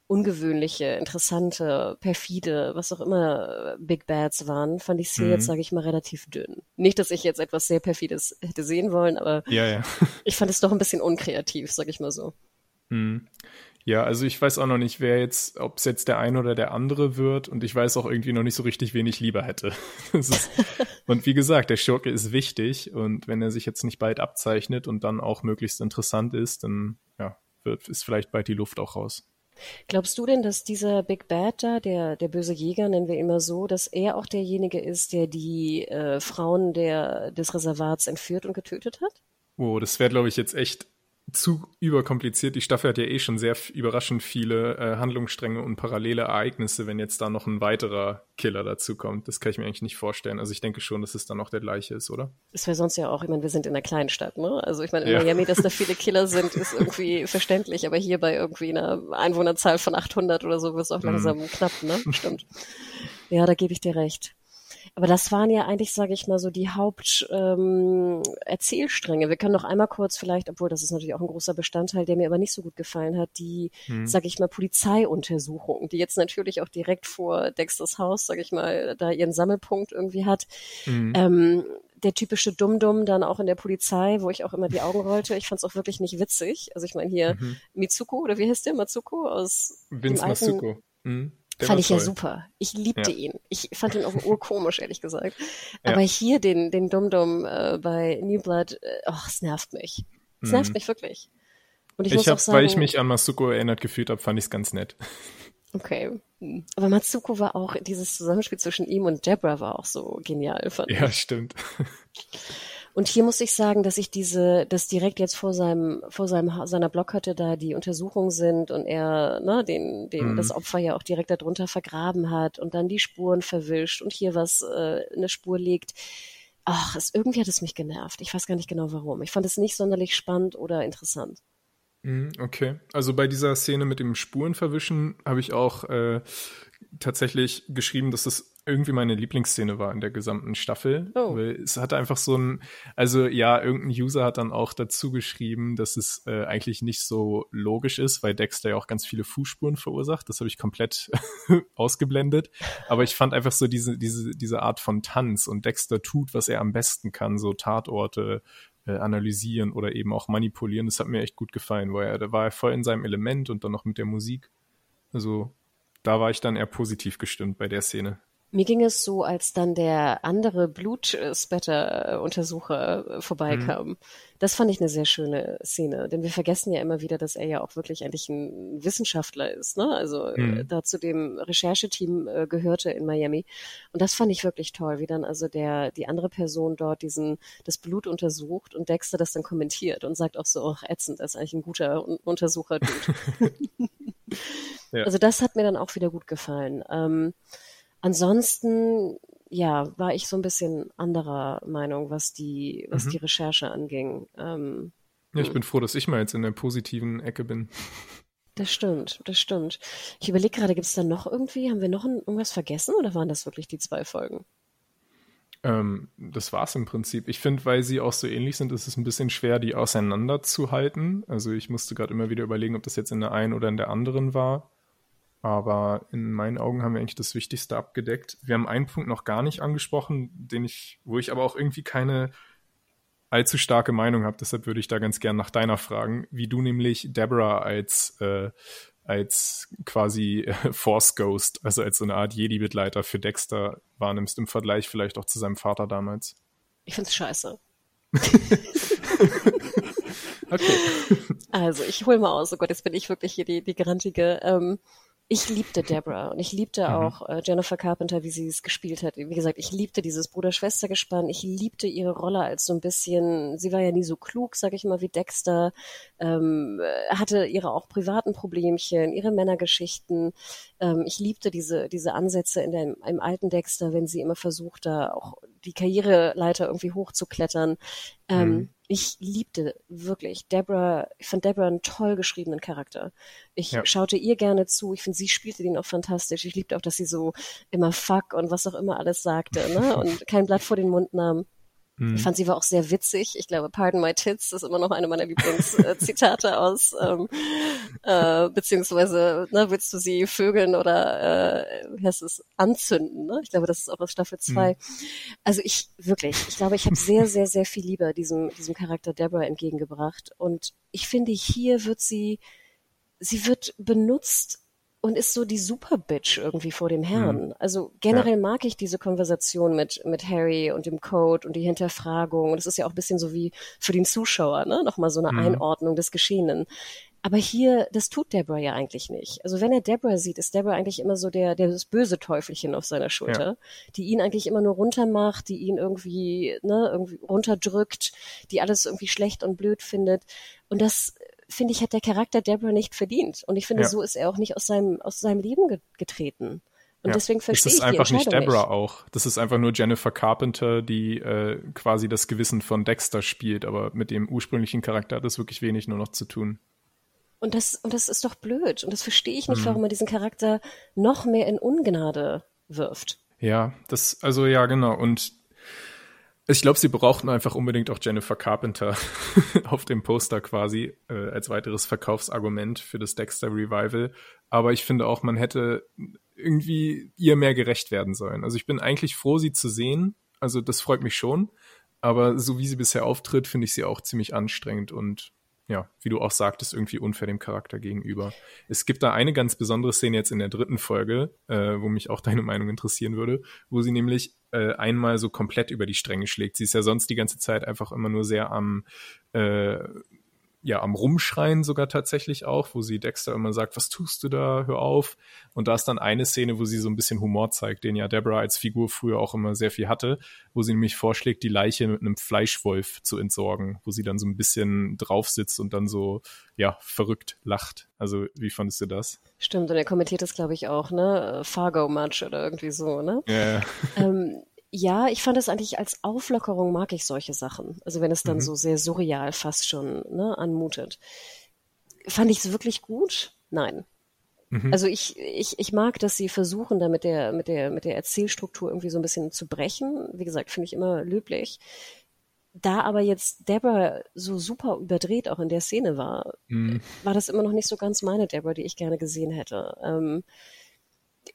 ungewöhnliche, interessante, perfide, was auch immer äh, Big Bads waren, fand ich sie mhm. jetzt, sage ich mal, relativ dünn. Nicht, dass ich jetzt etwas sehr perfides hätte sehen wollen, aber ja, ja. ich fand es doch ein bisschen unkreativ, sag ich mal so. Mhm. Ja, also ich weiß auch noch nicht, wer jetzt, ob es jetzt der eine oder der andere wird und ich weiß auch irgendwie noch nicht so richtig, wen ich lieber hätte. Ist, und wie gesagt, der Schurke ist wichtig und wenn er sich jetzt nicht bald abzeichnet und dann auch möglichst interessant ist, dann ja, wird, ist vielleicht bald die Luft auch raus. Glaubst du denn, dass dieser Big Bad da, der, der böse Jäger, nennen wir immer so, dass er auch derjenige ist, der die äh, Frauen der, des Reservats entführt und getötet hat? Oh, das wäre, glaube ich, jetzt echt zu überkompliziert. Die Staffel hat ja eh schon sehr überraschend viele äh, Handlungsstränge und parallele Ereignisse, wenn jetzt da noch ein weiterer Killer dazu kommt. Das kann ich mir eigentlich nicht vorstellen. Also ich denke schon, dass es dann auch der gleiche ist, oder? Das wäre sonst ja auch, ich meine, wir sind in einer kleinen Stadt, ne? Also ich meine, in ja. Miami, dass da viele Killer sind, ist irgendwie verständlich, aber hier bei irgendwie einer Einwohnerzahl von 800 oder so wird es auch mhm. langsam mm. knapp, ne? Stimmt. Ja, da gebe ich dir recht. Aber das waren ja eigentlich, sage ich mal, so die Haupterzählstränge. Ähm, Wir können noch einmal kurz vielleicht, obwohl das ist natürlich auch ein großer Bestandteil, der mir aber nicht so gut gefallen hat, die, hm. sage ich mal, Polizeiuntersuchung, die jetzt natürlich auch direkt vor Dexters Haus, sage ich mal, da ihren Sammelpunkt irgendwie hat. Hm. Ähm, der typische Dumm-Dumm dann auch in der Polizei, wo ich auch immer die Augen rollte. Ich fand es auch wirklich nicht witzig. Also ich meine hier mhm. Mitsuko, oder wie heißt der? Matsuko aus Vince Matsuko. Mhm. Der fand ich toll. ja super. Ich liebte ja. ihn. Ich fand ihn auch urkomisch, ehrlich gesagt. Aber ja. hier den, den Dum-Dum äh, bei New Blood, äh, oh, es nervt mich. Es mhm. nervt mich wirklich. Und ich, ich muss hab, auch sagen, weil ich mich an Masuko erinnert gefühlt habe, fand ich es ganz nett. Okay. Aber Matsuko war auch, dieses Zusammenspiel zwischen ihm und Deborah war auch so genial, fand ja, ich. Ja, stimmt. Und hier muss ich sagen, dass ich diese, dass direkt jetzt vor seinem, vor seinem, seiner Blockhütte da die Untersuchungen sind und er, ne, den, den, mhm. das Opfer ja auch direkt darunter vergraben hat und dann die Spuren verwischt und hier was, äh, eine Spur legt. Ach, es, irgendwie hat es mich genervt. Ich weiß gar nicht genau warum. Ich fand es nicht sonderlich spannend oder interessant. Mhm, okay. Also bei dieser Szene mit dem Spurenverwischen habe ich auch äh, tatsächlich geschrieben, dass das irgendwie meine Lieblingsszene war in der gesamten Staffel. Oh. Weil es hatte einfach so ein, also ja, irgendein User hat dann auch dazu geschrieben, dass es äh, eigentlich nicht so logisch ist, weil Dexter ja auch ganz viele Fußspuren verursacht. Das habe ich komplett ausgeblendet. Aber ich fand einfach so diese, diese, diese Art von Tanz und Dexter tut, was er am besten kann, so Tatorte äh, analysieren oder eben auch manipulieren. Das hat mir echt gut gefallen, weil er, da war er voll in seinem Element und dann noch mit der Musik. Also da war ich dann eher positiv gestimmt bei der Szene. Mir ging es so, als dann der andere Blutspatter-Untersucher äh, vorbeikam. Mhm. Das fand ich eine sehr schöne Szene, denn wir vergessen ja immer wieder, dass er ja auch wirklich eigentlich ein Wissenschaftler ist, ne? Also äh, mhm. da zu dem Rechercheteam äh, gehörte in Miami. Und das fand ich wirklich toll, wie dann also der die andere Person dort diesen das Blut untersucht und Dexter das dann kommentiert und sagt auch so, ach, ätzend, das ist eigentlich ein guter Untersucher. ja. Also das hat mir dann auch wieder gut gefallen. Ähm, Ansonsten, ja, war ich so ein bisschen anderer Meinung, was die, was mhm. die Recherche anging. Ähm, ja, ich bin froh, dass ich mal jetzt in der positiven Ecke bin. Das stimmt, das stimmt. Ich überlege gerade, gibt es da noch irgendwie, haben wir noch ein, irgendwas vergessen oder waren das wirklich die zwei Folgen? Ähm, das war's im Prinzip. Ich finde, weil sie auch so ähnlich sind, ist es ein bisschen schwer, die auseinanderzuhalten. Also ich musste gerade immer wieder überlegen, ob das jetzt in der einen oder in der anderen war. Aber in meinen Augen haben wir eigentlich das Wichtigste abgedeckt. Wir haben einen Punkt noch gar nicht angesprochen, den ich, wo ich aber auch irgendwie keine allzu starke Meinung habe. Deshalb würde ich da ganz gern nach deiner fragen, wie du nämlich Deborah als äh, als quasi äh, Force Ghost, also als so eine Art Jedi-Begleiter für Dexter wahrnimmst, im Vergleich vielleicht auch zu seinem Vater damals. Ich find's scheiße. okay. Also, ich hol mal aus. Oh Gott, jetzt bin ich wirklich hier die, die Grantige. Ähm, ich liebte Deborah und ich liebte mhm. auch äh, Jennifer Carpenter, wie sie es gespielt hat. Wie gesagt, ich liebte dieses Bruder-Schwester-Gespann. Ich liebte ihre Rolle als so ein bisschen, sie war ja nie so klug, sag ich mal, wie Dexter, ähm, hatte ihre auch privaten Problemchen, ihre Männergeschichten. Ähm, ich liebte diese, diese Ansätze in dem, im alten Dexter, wenn sie immer versucht, da auch die Karriereleiter irgendwie hochzuklettern. Ähm, mhm ich liebte wirklich Deborah, ich fand Deborah einen toll geschriebenen Charakter. Ich ja. schaute ihr gerne zu, ich finde, sie spielte den auch fantastisch. Ich liebte auch, dass sie so immer fuck und was auch immer alles sagte, ne? Und kein Blatt vor den Mund nahm. Mhm. Ich fand sie war auch sehr witzig. Ich glaube, Pardon My Tits ist immer noch eine meiner Lieblingszitate aus, ähm, äh, beziehungsweise, ne, willst du sie vögeln oder, äh, wie heißt es, anzünden, ne? Ich glaube, das ist auch aus Staffel 2. Mhm. Also ich, wirklich, ich glaube, ich habe sehr, sehr, sehr viel Liebe diesem, diesem Charakter Deborah entgegengebracht. Und ich finde, hier wird sie, sie wird benutzt und ist so die Superbitch irgendwie vor dem Herrn. Mhm. Also generell ja. mag ich diese Konversation mit, mit Harry und dem Code und die Hinterfragung. Und es ist ja auch ein bisschen so wie für den Zuschauer, ne? Nochmal so eine mhm. Einordnung des Geschehenen. Aber hier, das tut Deborah ja eigentlich nicht. Also wenn er Deborah sieht, ist Deborah eigentlich immer so der, der das böse Teufelchen auf seiner Schulter, ja. die ihn eigentlich immer nur runtermacht, die ihn irgendwie, ne, irgendwie runterdrückt, die alles irgendwie schlecht und blöd findet. Und das finde ich, hat der Charakter Deborah nicht verdient. Und ich finde, ja. so ist er auch nicht aus seinem, aus seinem Leben getreten. Und ja. deswegen verstehe ich Das ist einfach nicht Deborah nicht. auch. Das ist einfach nur Jennifer Carpenter, die äh, quasi das Gewissen von Dexter spielt, aber mit dem ursprünglichen Charakter hat das wirklich wenig nur noch zu tun. Und das, und das ist doch blöd. Und das verstehe ich nicht, mhm. warum man diesen Charakter noch mehr in Ungnade wirft. Ja, das, also ja, genau. Und ich glaube, sie brauchten einfach unbedingt auch Jennifer Carpenter auf dem Poster quasi äh, als weiteres Verkaufsargument für das Dexter Revival. Aber ich finde auch, man hätte irgendwie ihr mehr gerecht werden sollen. Also ich bin eigentlich froh, sie zu sehen. Also das freut mich schon. Aber so wie sie bisher auftritt, finde ich sie auch ziemlich anstrengend und ja, wie du auch sagtest, irgendwie unfair dem Charakter gegenüber. Es gibt da eine ganz besondere Szene jetzt in der dritten Folge, äh, wo mich auch deine Meinung interessieren würde, wo sie nämlich äh, einmal so komplett über die Stränge schlägt. Sie ist ja sonst die ganze Zeit einfach immer nur sehr am äh, ja am Rumschreien sogar tatsächlich auch, wo sie Dexter immer sagt, was tust du da, hör auf. Und da ist dann eine Szene, wo sie so ein bisschen Humor zeigt, den ja Deborah als Figur früher auch immer sehr viel hatte, wo sie nämlich vorschlägt, die Leiche mit einem Fleischwolf zu entsorgen, wo sie dann so ein bisschen drauf sitzt und dann so, ja, verrückt lacht. Also, wie fandest du das? Stimmt, und er kommentiert das, glaube ich, auch, ne? Fargo Match oder irgendwie so, ne? Ja. Yeah. Ähm, ja, ich fand es eigentlich als Auflockerung mag ich solche Sachen. Also wenn es dann mhm. so sehr surreal fast schon ne, anmutet. Fand ich es wirklich gut? Nein. Mhm. Also ich, ich, ich mag, dass sie versuchen, da mit der, mit der, mit der Erzählstruktur irgendwie so ein bisschen zu brechen. Wie gesagt, finde ich immer löblich. Da aber jetzt Deborah so super überdreht auch in der Szene war, mhm. war das immer noch nicht so ganz meine Deborah, die ich gerne gesehen hätte. Ähm,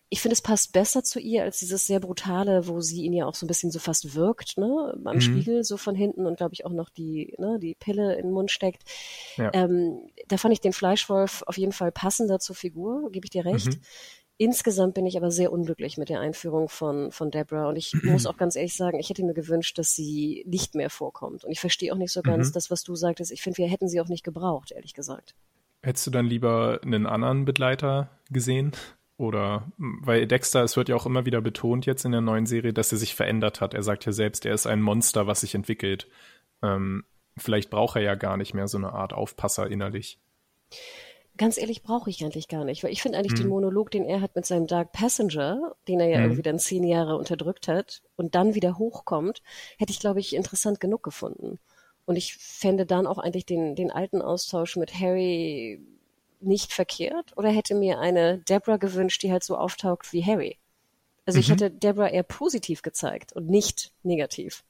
ich finde, es passt besser zu ihr als dieses sehr brutale, wo sie ihn ja auch so ein bisschen so fast wirkt, ne, am mhm. Spiegel so von hinten und glaube ich auch noch die, ne, die Pille in den Mund steckt. Ja. Ähm, da fand ich den Fleischwolf auf jeden Fall passender zur Figur, gebe ich dir recht. Mhm. Insgesamt bin ich aber sehr unglücklich mit der Einführung von, von Deborah und ich muss auch ganz ehrlich sagen, ich hätte mir gewünscht, dass sie nicht mehr vorkommt. Und ich verstehe auch nicht so ganz mhm. das, was du sagtest. Ich finde, wir hätten sie auch nicht gebraucht, ehrlich gesagt. Hättest du dann lieber einen anderen Begleiter gesehen? Oder weil Dexter, es wird ja auch immer wieder betont jetzt in der neuen Serie, dass er sich verändert hat. Er sagt ja selbst, er ist ein Monster, was sich entwickelt. Ähm, vielleicht braucht er ja gar nicht mehr so eine Art Aufpasser innerlich. Ganz ehrlich brauche ich eigentlich gar nicht, weil ich finde eigentlich hm. den Monolog, den er hat mit seinem Dark Passenger, den er ja hm. irgendwie dann zehn Jahre unterdrückt hat und dann wieder hochkommt, hätte ich, glaube ich, interessant genug gefunden. Und ich fände dann auch eigentlich den, den alten Austausch mit Harry nicht verkehrt oder hätte mir eine Deborah gewünscht, die halt so auftaugt wie Harry. Also mhm. ich hätte Deborah eher positiv gezeigt und nicht negativ.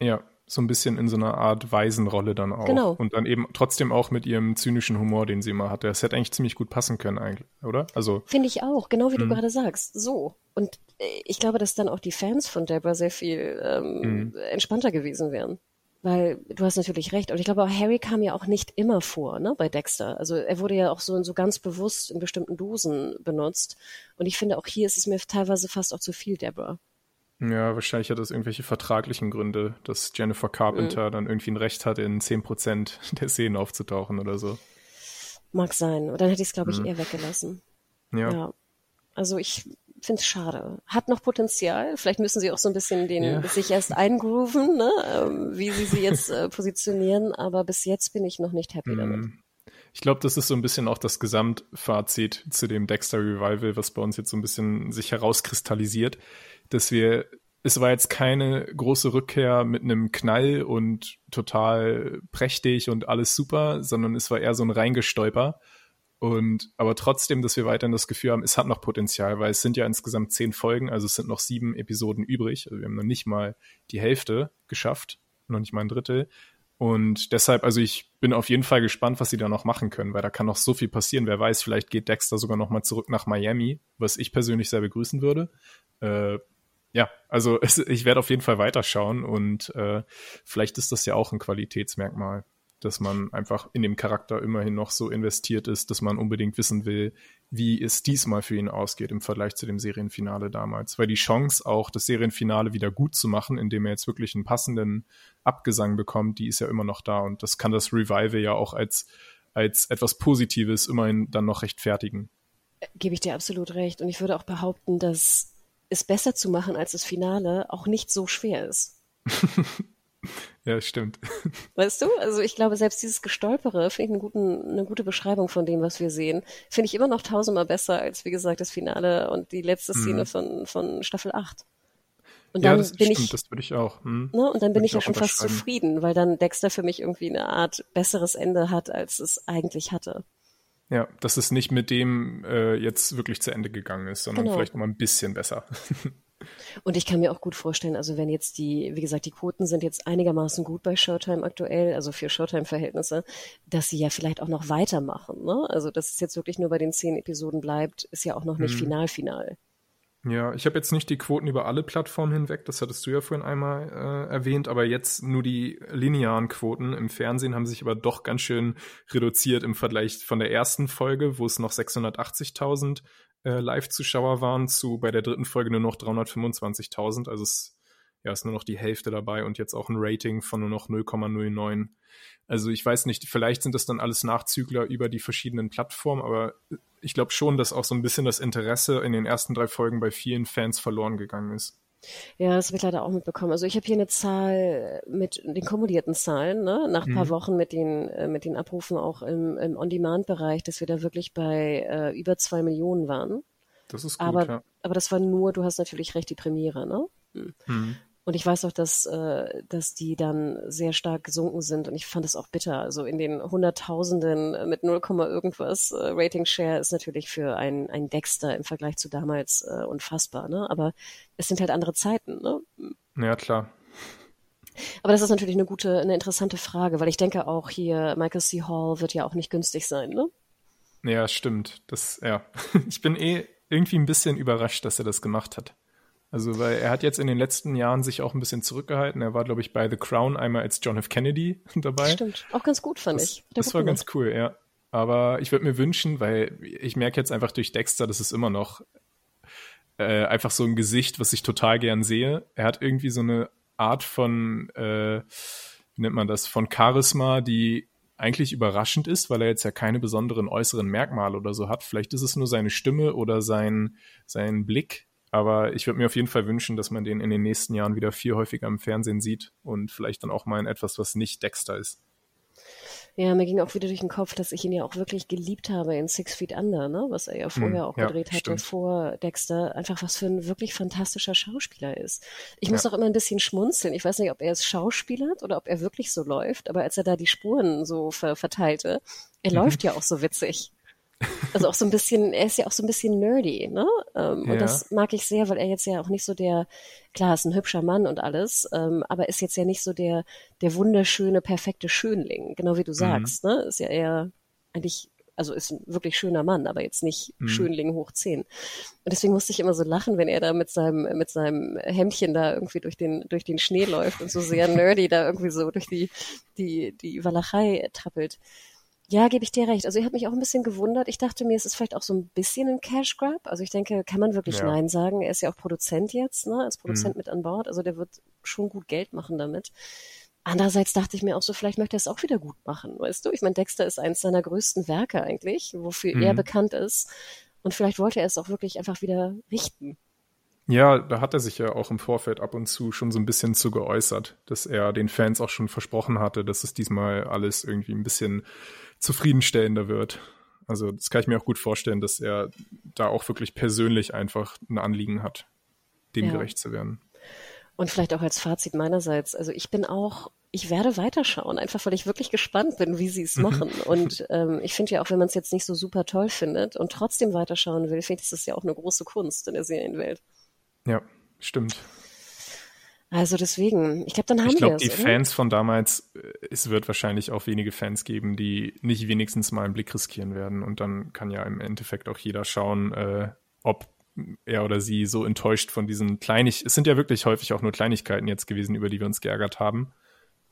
Ja, so ein bisschen in so einer Art Waisenrolle dann auch. Genau. Und dann eben trotzdem auch mit ihrem zynischen Humor, den sie immer hatte. Das hätte eigentlich ziemlich gut passen können, eigentlich, oder? Also. Finde ich auch, genau wie du mhm. gerade sagst. So. Und äh, ich glaube, dass dann auch die Fans von Deborah sehr viel ähm, mhm. entspannter gewesen wären. Weil du hast natürlich recht. Und ich glaube, Harry kam ja auch nicht immer vor, ne, bei Dexter. Also er wurde ja auch so, so ganz bewusst in bestimmten Dosen benutzt. Und ich finde, auch hier ist es mir teilweise fast auch zu viel, Deborah. Ja, wahrscheinlich hat das irgendwelche vertraglichen Gründe, dass Jennifer Carpenter mhm. dann irgendwie ein Recht hat, in 10% der Szenen aufzutauchen oder so. Mag sein. Und dann hätte ich es, glaube ich, mhm. eher weggelassen. Ja. ja. Also ich finde es schade. Hat noch Potenzial. Vielleicht müssen sie auch so ein bisschen den ja. sich erst eingrooven, ne? Ähm, wie sie sie jetzt äh, positionieren. Aber bis jetzt bin ich noch nicht happy mm. damit. Ich glaube, das ist so ein bisschen auch das Gesamtfazit zu dem Dexter Revival, was bei uns jetzt so ein bisschen sich herauskristallisiert, dass wir es war jetzt keine große Rückkehr mit einem Knall und total prächtig und alles super, sondern es war eher so ein Reingestolper. Und aber trotzdem, dass wir weiterhin das Gefühl haben, es hat noch Potenzial, weil es sind ja insgesamt zehn Folgen, also es sind noch sieben Episoden übrig. Also wir haben noch nicht mal die Hälfte geschafft. noch nicht mal ein Drittel. Und deshalb, also ich bin auf jeden Fall gespannt, was sie da noch machen können, weil da kann noch so viel passieren. Wer weiß, vielleicht geht Dexter sogar noch mal zurück nach Miami, was ich persönlich sehr begrüßen würde. Äh, ja, also es, ich werde auf jeden Fall weiterschauen und äh, vielleicht ist das ja auch ein Qualitätsmerkmal dass man einfach in dem Charakter immerhin noch so investiert ist, dass man unbedingt wissen will, wie es diesmal für ihn ausgeht im Vergleich zu dem Serienfinale damals. Weil die Chance auch, das Serienfinale wieder gut zu machen, indem er jetzt wirklich einen passenden Abgesang bekommt, die ist ja immer noch da. Und das kann das Revival ja auch als, als etwas Positives immerhin dann noch rechtfertigen. Gebe ich dir absolut recht. Und ich würde auch behaupten, dass es besser zu machen als das Finale auch nicht so schwer ist. Ja, stimmt. Weißt du? Also ich glaube, selbst dieses Gestolpere finde ich eine, guten, eine gute Beschreibung von dem, was wir sehen. Finde ich immer noch tausendmal besser als, wie gesagt, das Finale und die letzte mhm. Szene mhm. von, von Staffel 8. Und dann ja, das bin stimmt, ich, das würde ich auch. Hm. Ne, und dann bin ich ja schon fast zufrieden, weil dann Dexter für mich irgendwie eine Art besseres Ende hat, als es eigentlich hatte. Ja, dass es nicht mit dem äh, jetzt wirklich zu Ende gegangen ist, sondern genau. vielleicht noch mal ein bisschen besser. Und ich kann mir auch gut vorstellen, also wenn jetzt die, wie gesagt, die Quoten sind jetzt einigermaßen gut bei Showtime aktuell, also für Showtime-Verhältnisse, dass sie ja vielleicht auch noch weitermachen. Ne? Also dass es jetzt wirklich nur bei den zehn Episoden bleibt, ist ja auch noch nicht hm. final final. Ja, ich habe jetzt nicht die Quoten über alle Plattformen hinweg, das hattest du ja vorhin einmal äh, erwähnt, aber jetzt nur die linearen Quoten im Fernsehen haben sich aber doch ganz schön reduziert im Vergleich von der ersten Folge, wo es noch 680.000 äh, Live-Zuschauer waren, zu bei der dritten Folge nur noch 325.000. Also es ja, ist nur noch die Hälfte dabei und jetzt auch ein Rating von nur noch 0,09. Also ich weiß nicht, vielleicht sind das dann alles Nachzügler über die verschiedenen Plattformen, aber ich glaube schon, dass auch so ein bisschen das Interesse in den ersten drei Folgen bei vielen Fans verloren gegangen ist. Ja, das habe ich leider auch mitbekommen. Also ich habe hier eine Zahl mit den kumulierten Zahlen, ne? nach ein paar mhm. Wochen mit den, äh, mit den Abrufen auch im, im On-Demand-Bereich, dass wir da wirklich bei äh, über zwei Millionen waren. Das ist gut, aber, ja. aber das war nur, du hast natürlich recht, die Premiere, ne? Hm. Mhm. Und ich weiß auch, dass, äh, dass die dann sehr stark gesunken sind und ich fand es auch bitter. Also in den Hunderttausenden mit 0, irgendwas äh, Rating Share ist natürlich für ein, ein Dexter im Vergleich zu damals äh, unfassbar. Ne? Aber es sind halt andere Zeiten. Ne? Ja, klar. Aber das ist natürlich eine gute, eine interessante Frage, weil ich denke auch hier, Michael C. Hall wird ja auch nicht günstig sein, ne? Ja, stimmt. Das, ja. Ich bin eh irgendwie ein bisschen überrascht, dass er das gemacht hat. Also, weil er hat jetzt in den letzten Jahren sich auch ein bisschen zurückgehalten. Er war, glaube ich, bei The Crown einmal als John F. Kennedy dabei. Stimmt, auch ganz gut, fand das, ich. Der das war ganz cool, ja. Aber ich würde mir wünschen, weil ich merke jetzt einfach durch Dexter, das ist immer noch äh, einfach so ein Gesicht, was ich total gern sehe. Er hat irgendwie so eine Art von, äh, wie nennt man das, von Charisma, die eigentlich überraschend ist, weil er jetzt ja keine besonderen äußeren Merkmale oder so hat. Vielleicht ist es nur seine Stimme oder sein, sein Blick, aber ich würde mir auf jeden Fall wünschen, dass man den in den nächsten Jahren wieder viel häufiger im Fernsehen sieht und vielleicht dann auch mal in etwas, was nicht Dexter ist. Ja, mir ging auch wieder durch den Kopf, dass ich ihn ja auch wirklich geliebt habe in Six Feet Under, ne? was er ja vorher hm, auch ja, gedreht hatte stimmt. vor Dexter. Einfach was für ein wirklich fantastischer Schauspieler ist. Ich ja. muss auch immer ein bisschen schmunzeln. Ich weiß nicht, ob er es schauspielert oder ob er wirklich so läuft, aber als er da die Spuren so ver verteilte, er mhm. läuft ja auch so witzig. Also auch so ein bisschen, er ist ja auch so ein bisschen nerdy, ne? Ähm, ja. Und das mag ich sehr, weil er jetzt ja auch nicht so der, klar, ist ein hübscher Mann und alles, ähm, aber ist jetzt ja nicht so der, der wunderschöne, perfekte Schönling, genau wie du mhm. sagst, mhm. ne? Ist ja eher eigentlich, also ist ein wirklich schöner Mann, aber jetzt nicht mhm. Schönling hoch zehn. Und deswegen musste ich immer so lachen, wenn er da mit seinem, mit seinem Hemdchen da irgendwie durch den, durch den Schnee läuft und so sehr nerdy da irgendwie so durch die, die, die Walachei trappelt. Ja, gebe ich dir recht. Also ich habe mich auch ein bisschen gewundert. Ich dachte mir, es ist vielleicht auch so ein bisschen ein Cash Grab. Also ich denke, kann man wirklich ja. Nein sagen? Er ist ja auch Produzent jetzt, ne? Als Produzent mhm. mit an Bord. Also der wird schon gut Geld machen damit. Andererseits dachte ich mir auch so, vielleicht möchte er es auch wieder gut machen, weißt du? Ich meine, Dexter ist eines seiner größten Werke eigentlich, wofür mhm. er bekannt ist. Und vielleicht wollte er es auch wirklich einfach wieder richten. Ja, da hat er sich ja auch im Vorfeld ab und zu schon so ein bisschen zu geäußert, dass er den Fans auch schon versprochen hatte, dass es diesmal alles irgendwie ein bisschen zufriedenstellender wird. Also das kann ich mir auch gut vorstellen, dass er da auch wirklich persönlich einfach ein Anliegen hat, dem ja. gerecht zu werden. Und vielleicht auch als Fazit meinerseits, also ich bin auch, ich werde weiterschauen, einfach weil ich wirklich gespannt bin, wie sie es mhm. machen. und ähm, ich finde ja auch, wenn man es jetzt nicht so super toll findet und trotzdem weiterschauen will, finde ich, das ist ja auch eine große Kunst in der Serienwelt. Ja, stimmt. Also deswegen, ich glaube, dann haben ich glaub, wir es. Ich glaube, die Fans von damals, äh, es wird wahrscheinlich auch wenige Fans geben, die nicht wenigstens mal einen Blick riskieren werden. Und dann kann ja im Endeffekt auch jeder schauen, äh, ob er oder sie so enttäuscht von diesen Kleinig, es sind ja wirklich häufig auch nur Kleinigkeiten jetzt gewesen, über die wir uns geärgert haben,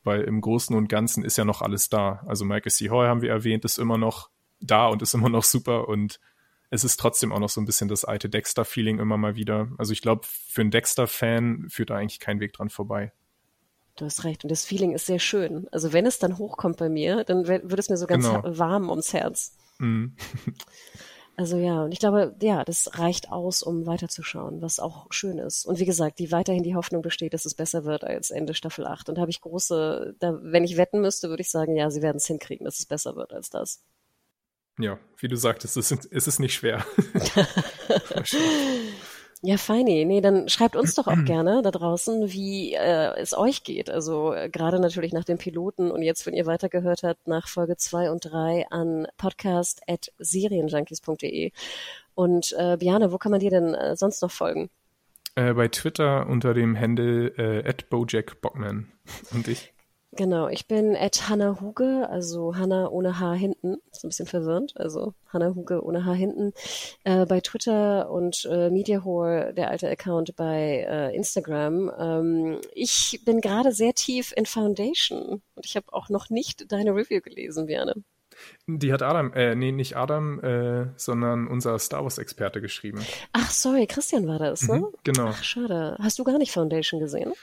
weil im Großen und Ganzen ist ja noch alles da. Also Michael C. Hall haben wir erwähnt, ist immer noch da und ist immer noch super und es ist trotzdem auch noch so ein bisschen das alte Dexter-Feeling immer mal wieder. Also ich glaube, für einen Dexter-Fan führt da eigentlich kein Weg dran vorbei. Du hast recht. Und das Feeling ist sehr schön. Also wenn es dann hochkommt bei mir, dann wird es mir so ganz genau. warm ums Herz. Mm. also ja, und ich glaube, ja, das reicht aus, um weiterzuschauen, was auch schön ist. Und wie gesagt, die weiterhin die Hoffnung besteht, dass es besser wird als Ende Staffel 8. Und da habe ich große, da, wenn ich wetten müsste, würde ich sagen, ja, sie werden es hinkriegen, dass es besser wird als das. Ja, wie du sagtest, es ist, es ist nicht schwer. ja, feini. Nee, dann schreibt uns doch auch gerne da draußen, wie äh, es euch geht. Also äh, gerade natürlich nach dem Piloten und jetzt, wenn ihr weitergehört habt, nach Folge zwei und drei an podcast.serienjunkies.de. Und äh, Biane, wo kann man dir denn äh, sonst noch folgen? Äh, bei Twitter unter dem Handle äh, @bojackbockman. Und ich? Genau, ich bin at Hanna Huge, also Hanna ohne Haar hinten. Ist ein bisschen verwirrend, also Hanna Huge ohne Haar hinten. Äh, bei Twitter und äh, Mediahore, der alte Account bei äh, Instagram. Ähm, ich bin gerade sehr tief in Foundation und ich habe auch noch nicht deine Review gelesen, Björn. Die hat Adam, äh, nee, nicht Adam, äh, sondern unser Star Wars-Experte geschrieben. Ach, sorry, Christian war das, ne? Mhm, genau. Ach, schade. Hast du gar nicht Foundation gesehen?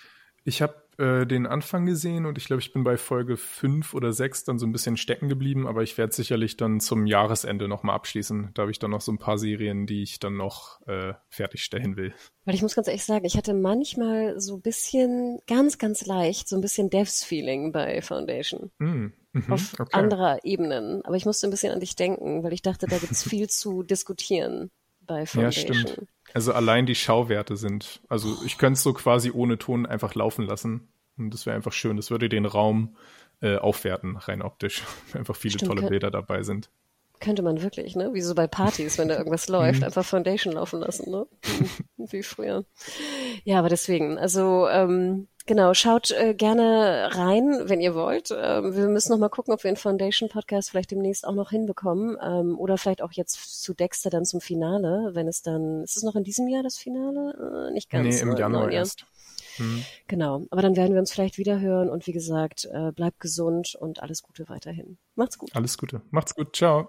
Ich habe äh, den Anfang gesehen und ich glaube, ich bin bei Folge 5 oder 6 dann so ein bisschen stecken geblieben, aber ich werde sicherlich dann zum Jahresende nochmal abschließen. Da habe ich dann noch so ein paar Serien, die ich dann noch äh, fertigstellen will. Weil ich muss ganz ehrlich sagen, ich hatte manchmal so ein bisschen, ganz, ganz leicht, so ein bisschen Devs-Feeling bei Foundation. Mm, mhm, auf okay. anderer Ebenen. Aber ich musste ein bisschen an dich denken, weil ich dachte, da gibt es viel zu diskutieren bei Foundation. Ja, stimmt. Also allein die Schauwerte sind, also ich könnte es so quasi ohne Ton einfach laufen lassen. Und das wäre einfach schön. Das würde den Raum äh, aufwerten, rein optisch. einfach viele Stimmt, tolle Bilder dabei sind. Könnte man wirklich, ne? Wie so bei Partys, wenn da irgendwas läuft, mhm. einfach Foundation laufen lassen, ne? Wie früher. Ja, aber deswegen, also ähm, Genau, schaut äh, gerne rein, wenn ihr wollt. Ähm, wir müssen noch mal gucken, ob wir den Foundation Podcast vielleicht demnächst auch noch hinbekommen ähm, oder vielleicht auch jetzt zu Dexter dann zum Finale, wenn es dann ist es noch in diesem Jahr das Finale? Äh, nicht ganz. Nee, im ne? Januar erst. Hm. Genau, aber dann werden wir uns vielleicht wieder hören und wie gesagt, äh, bleibt gesund und alles Gute weiterhin. Macht's gut. Alles Gute. Macht's gut. Ciao.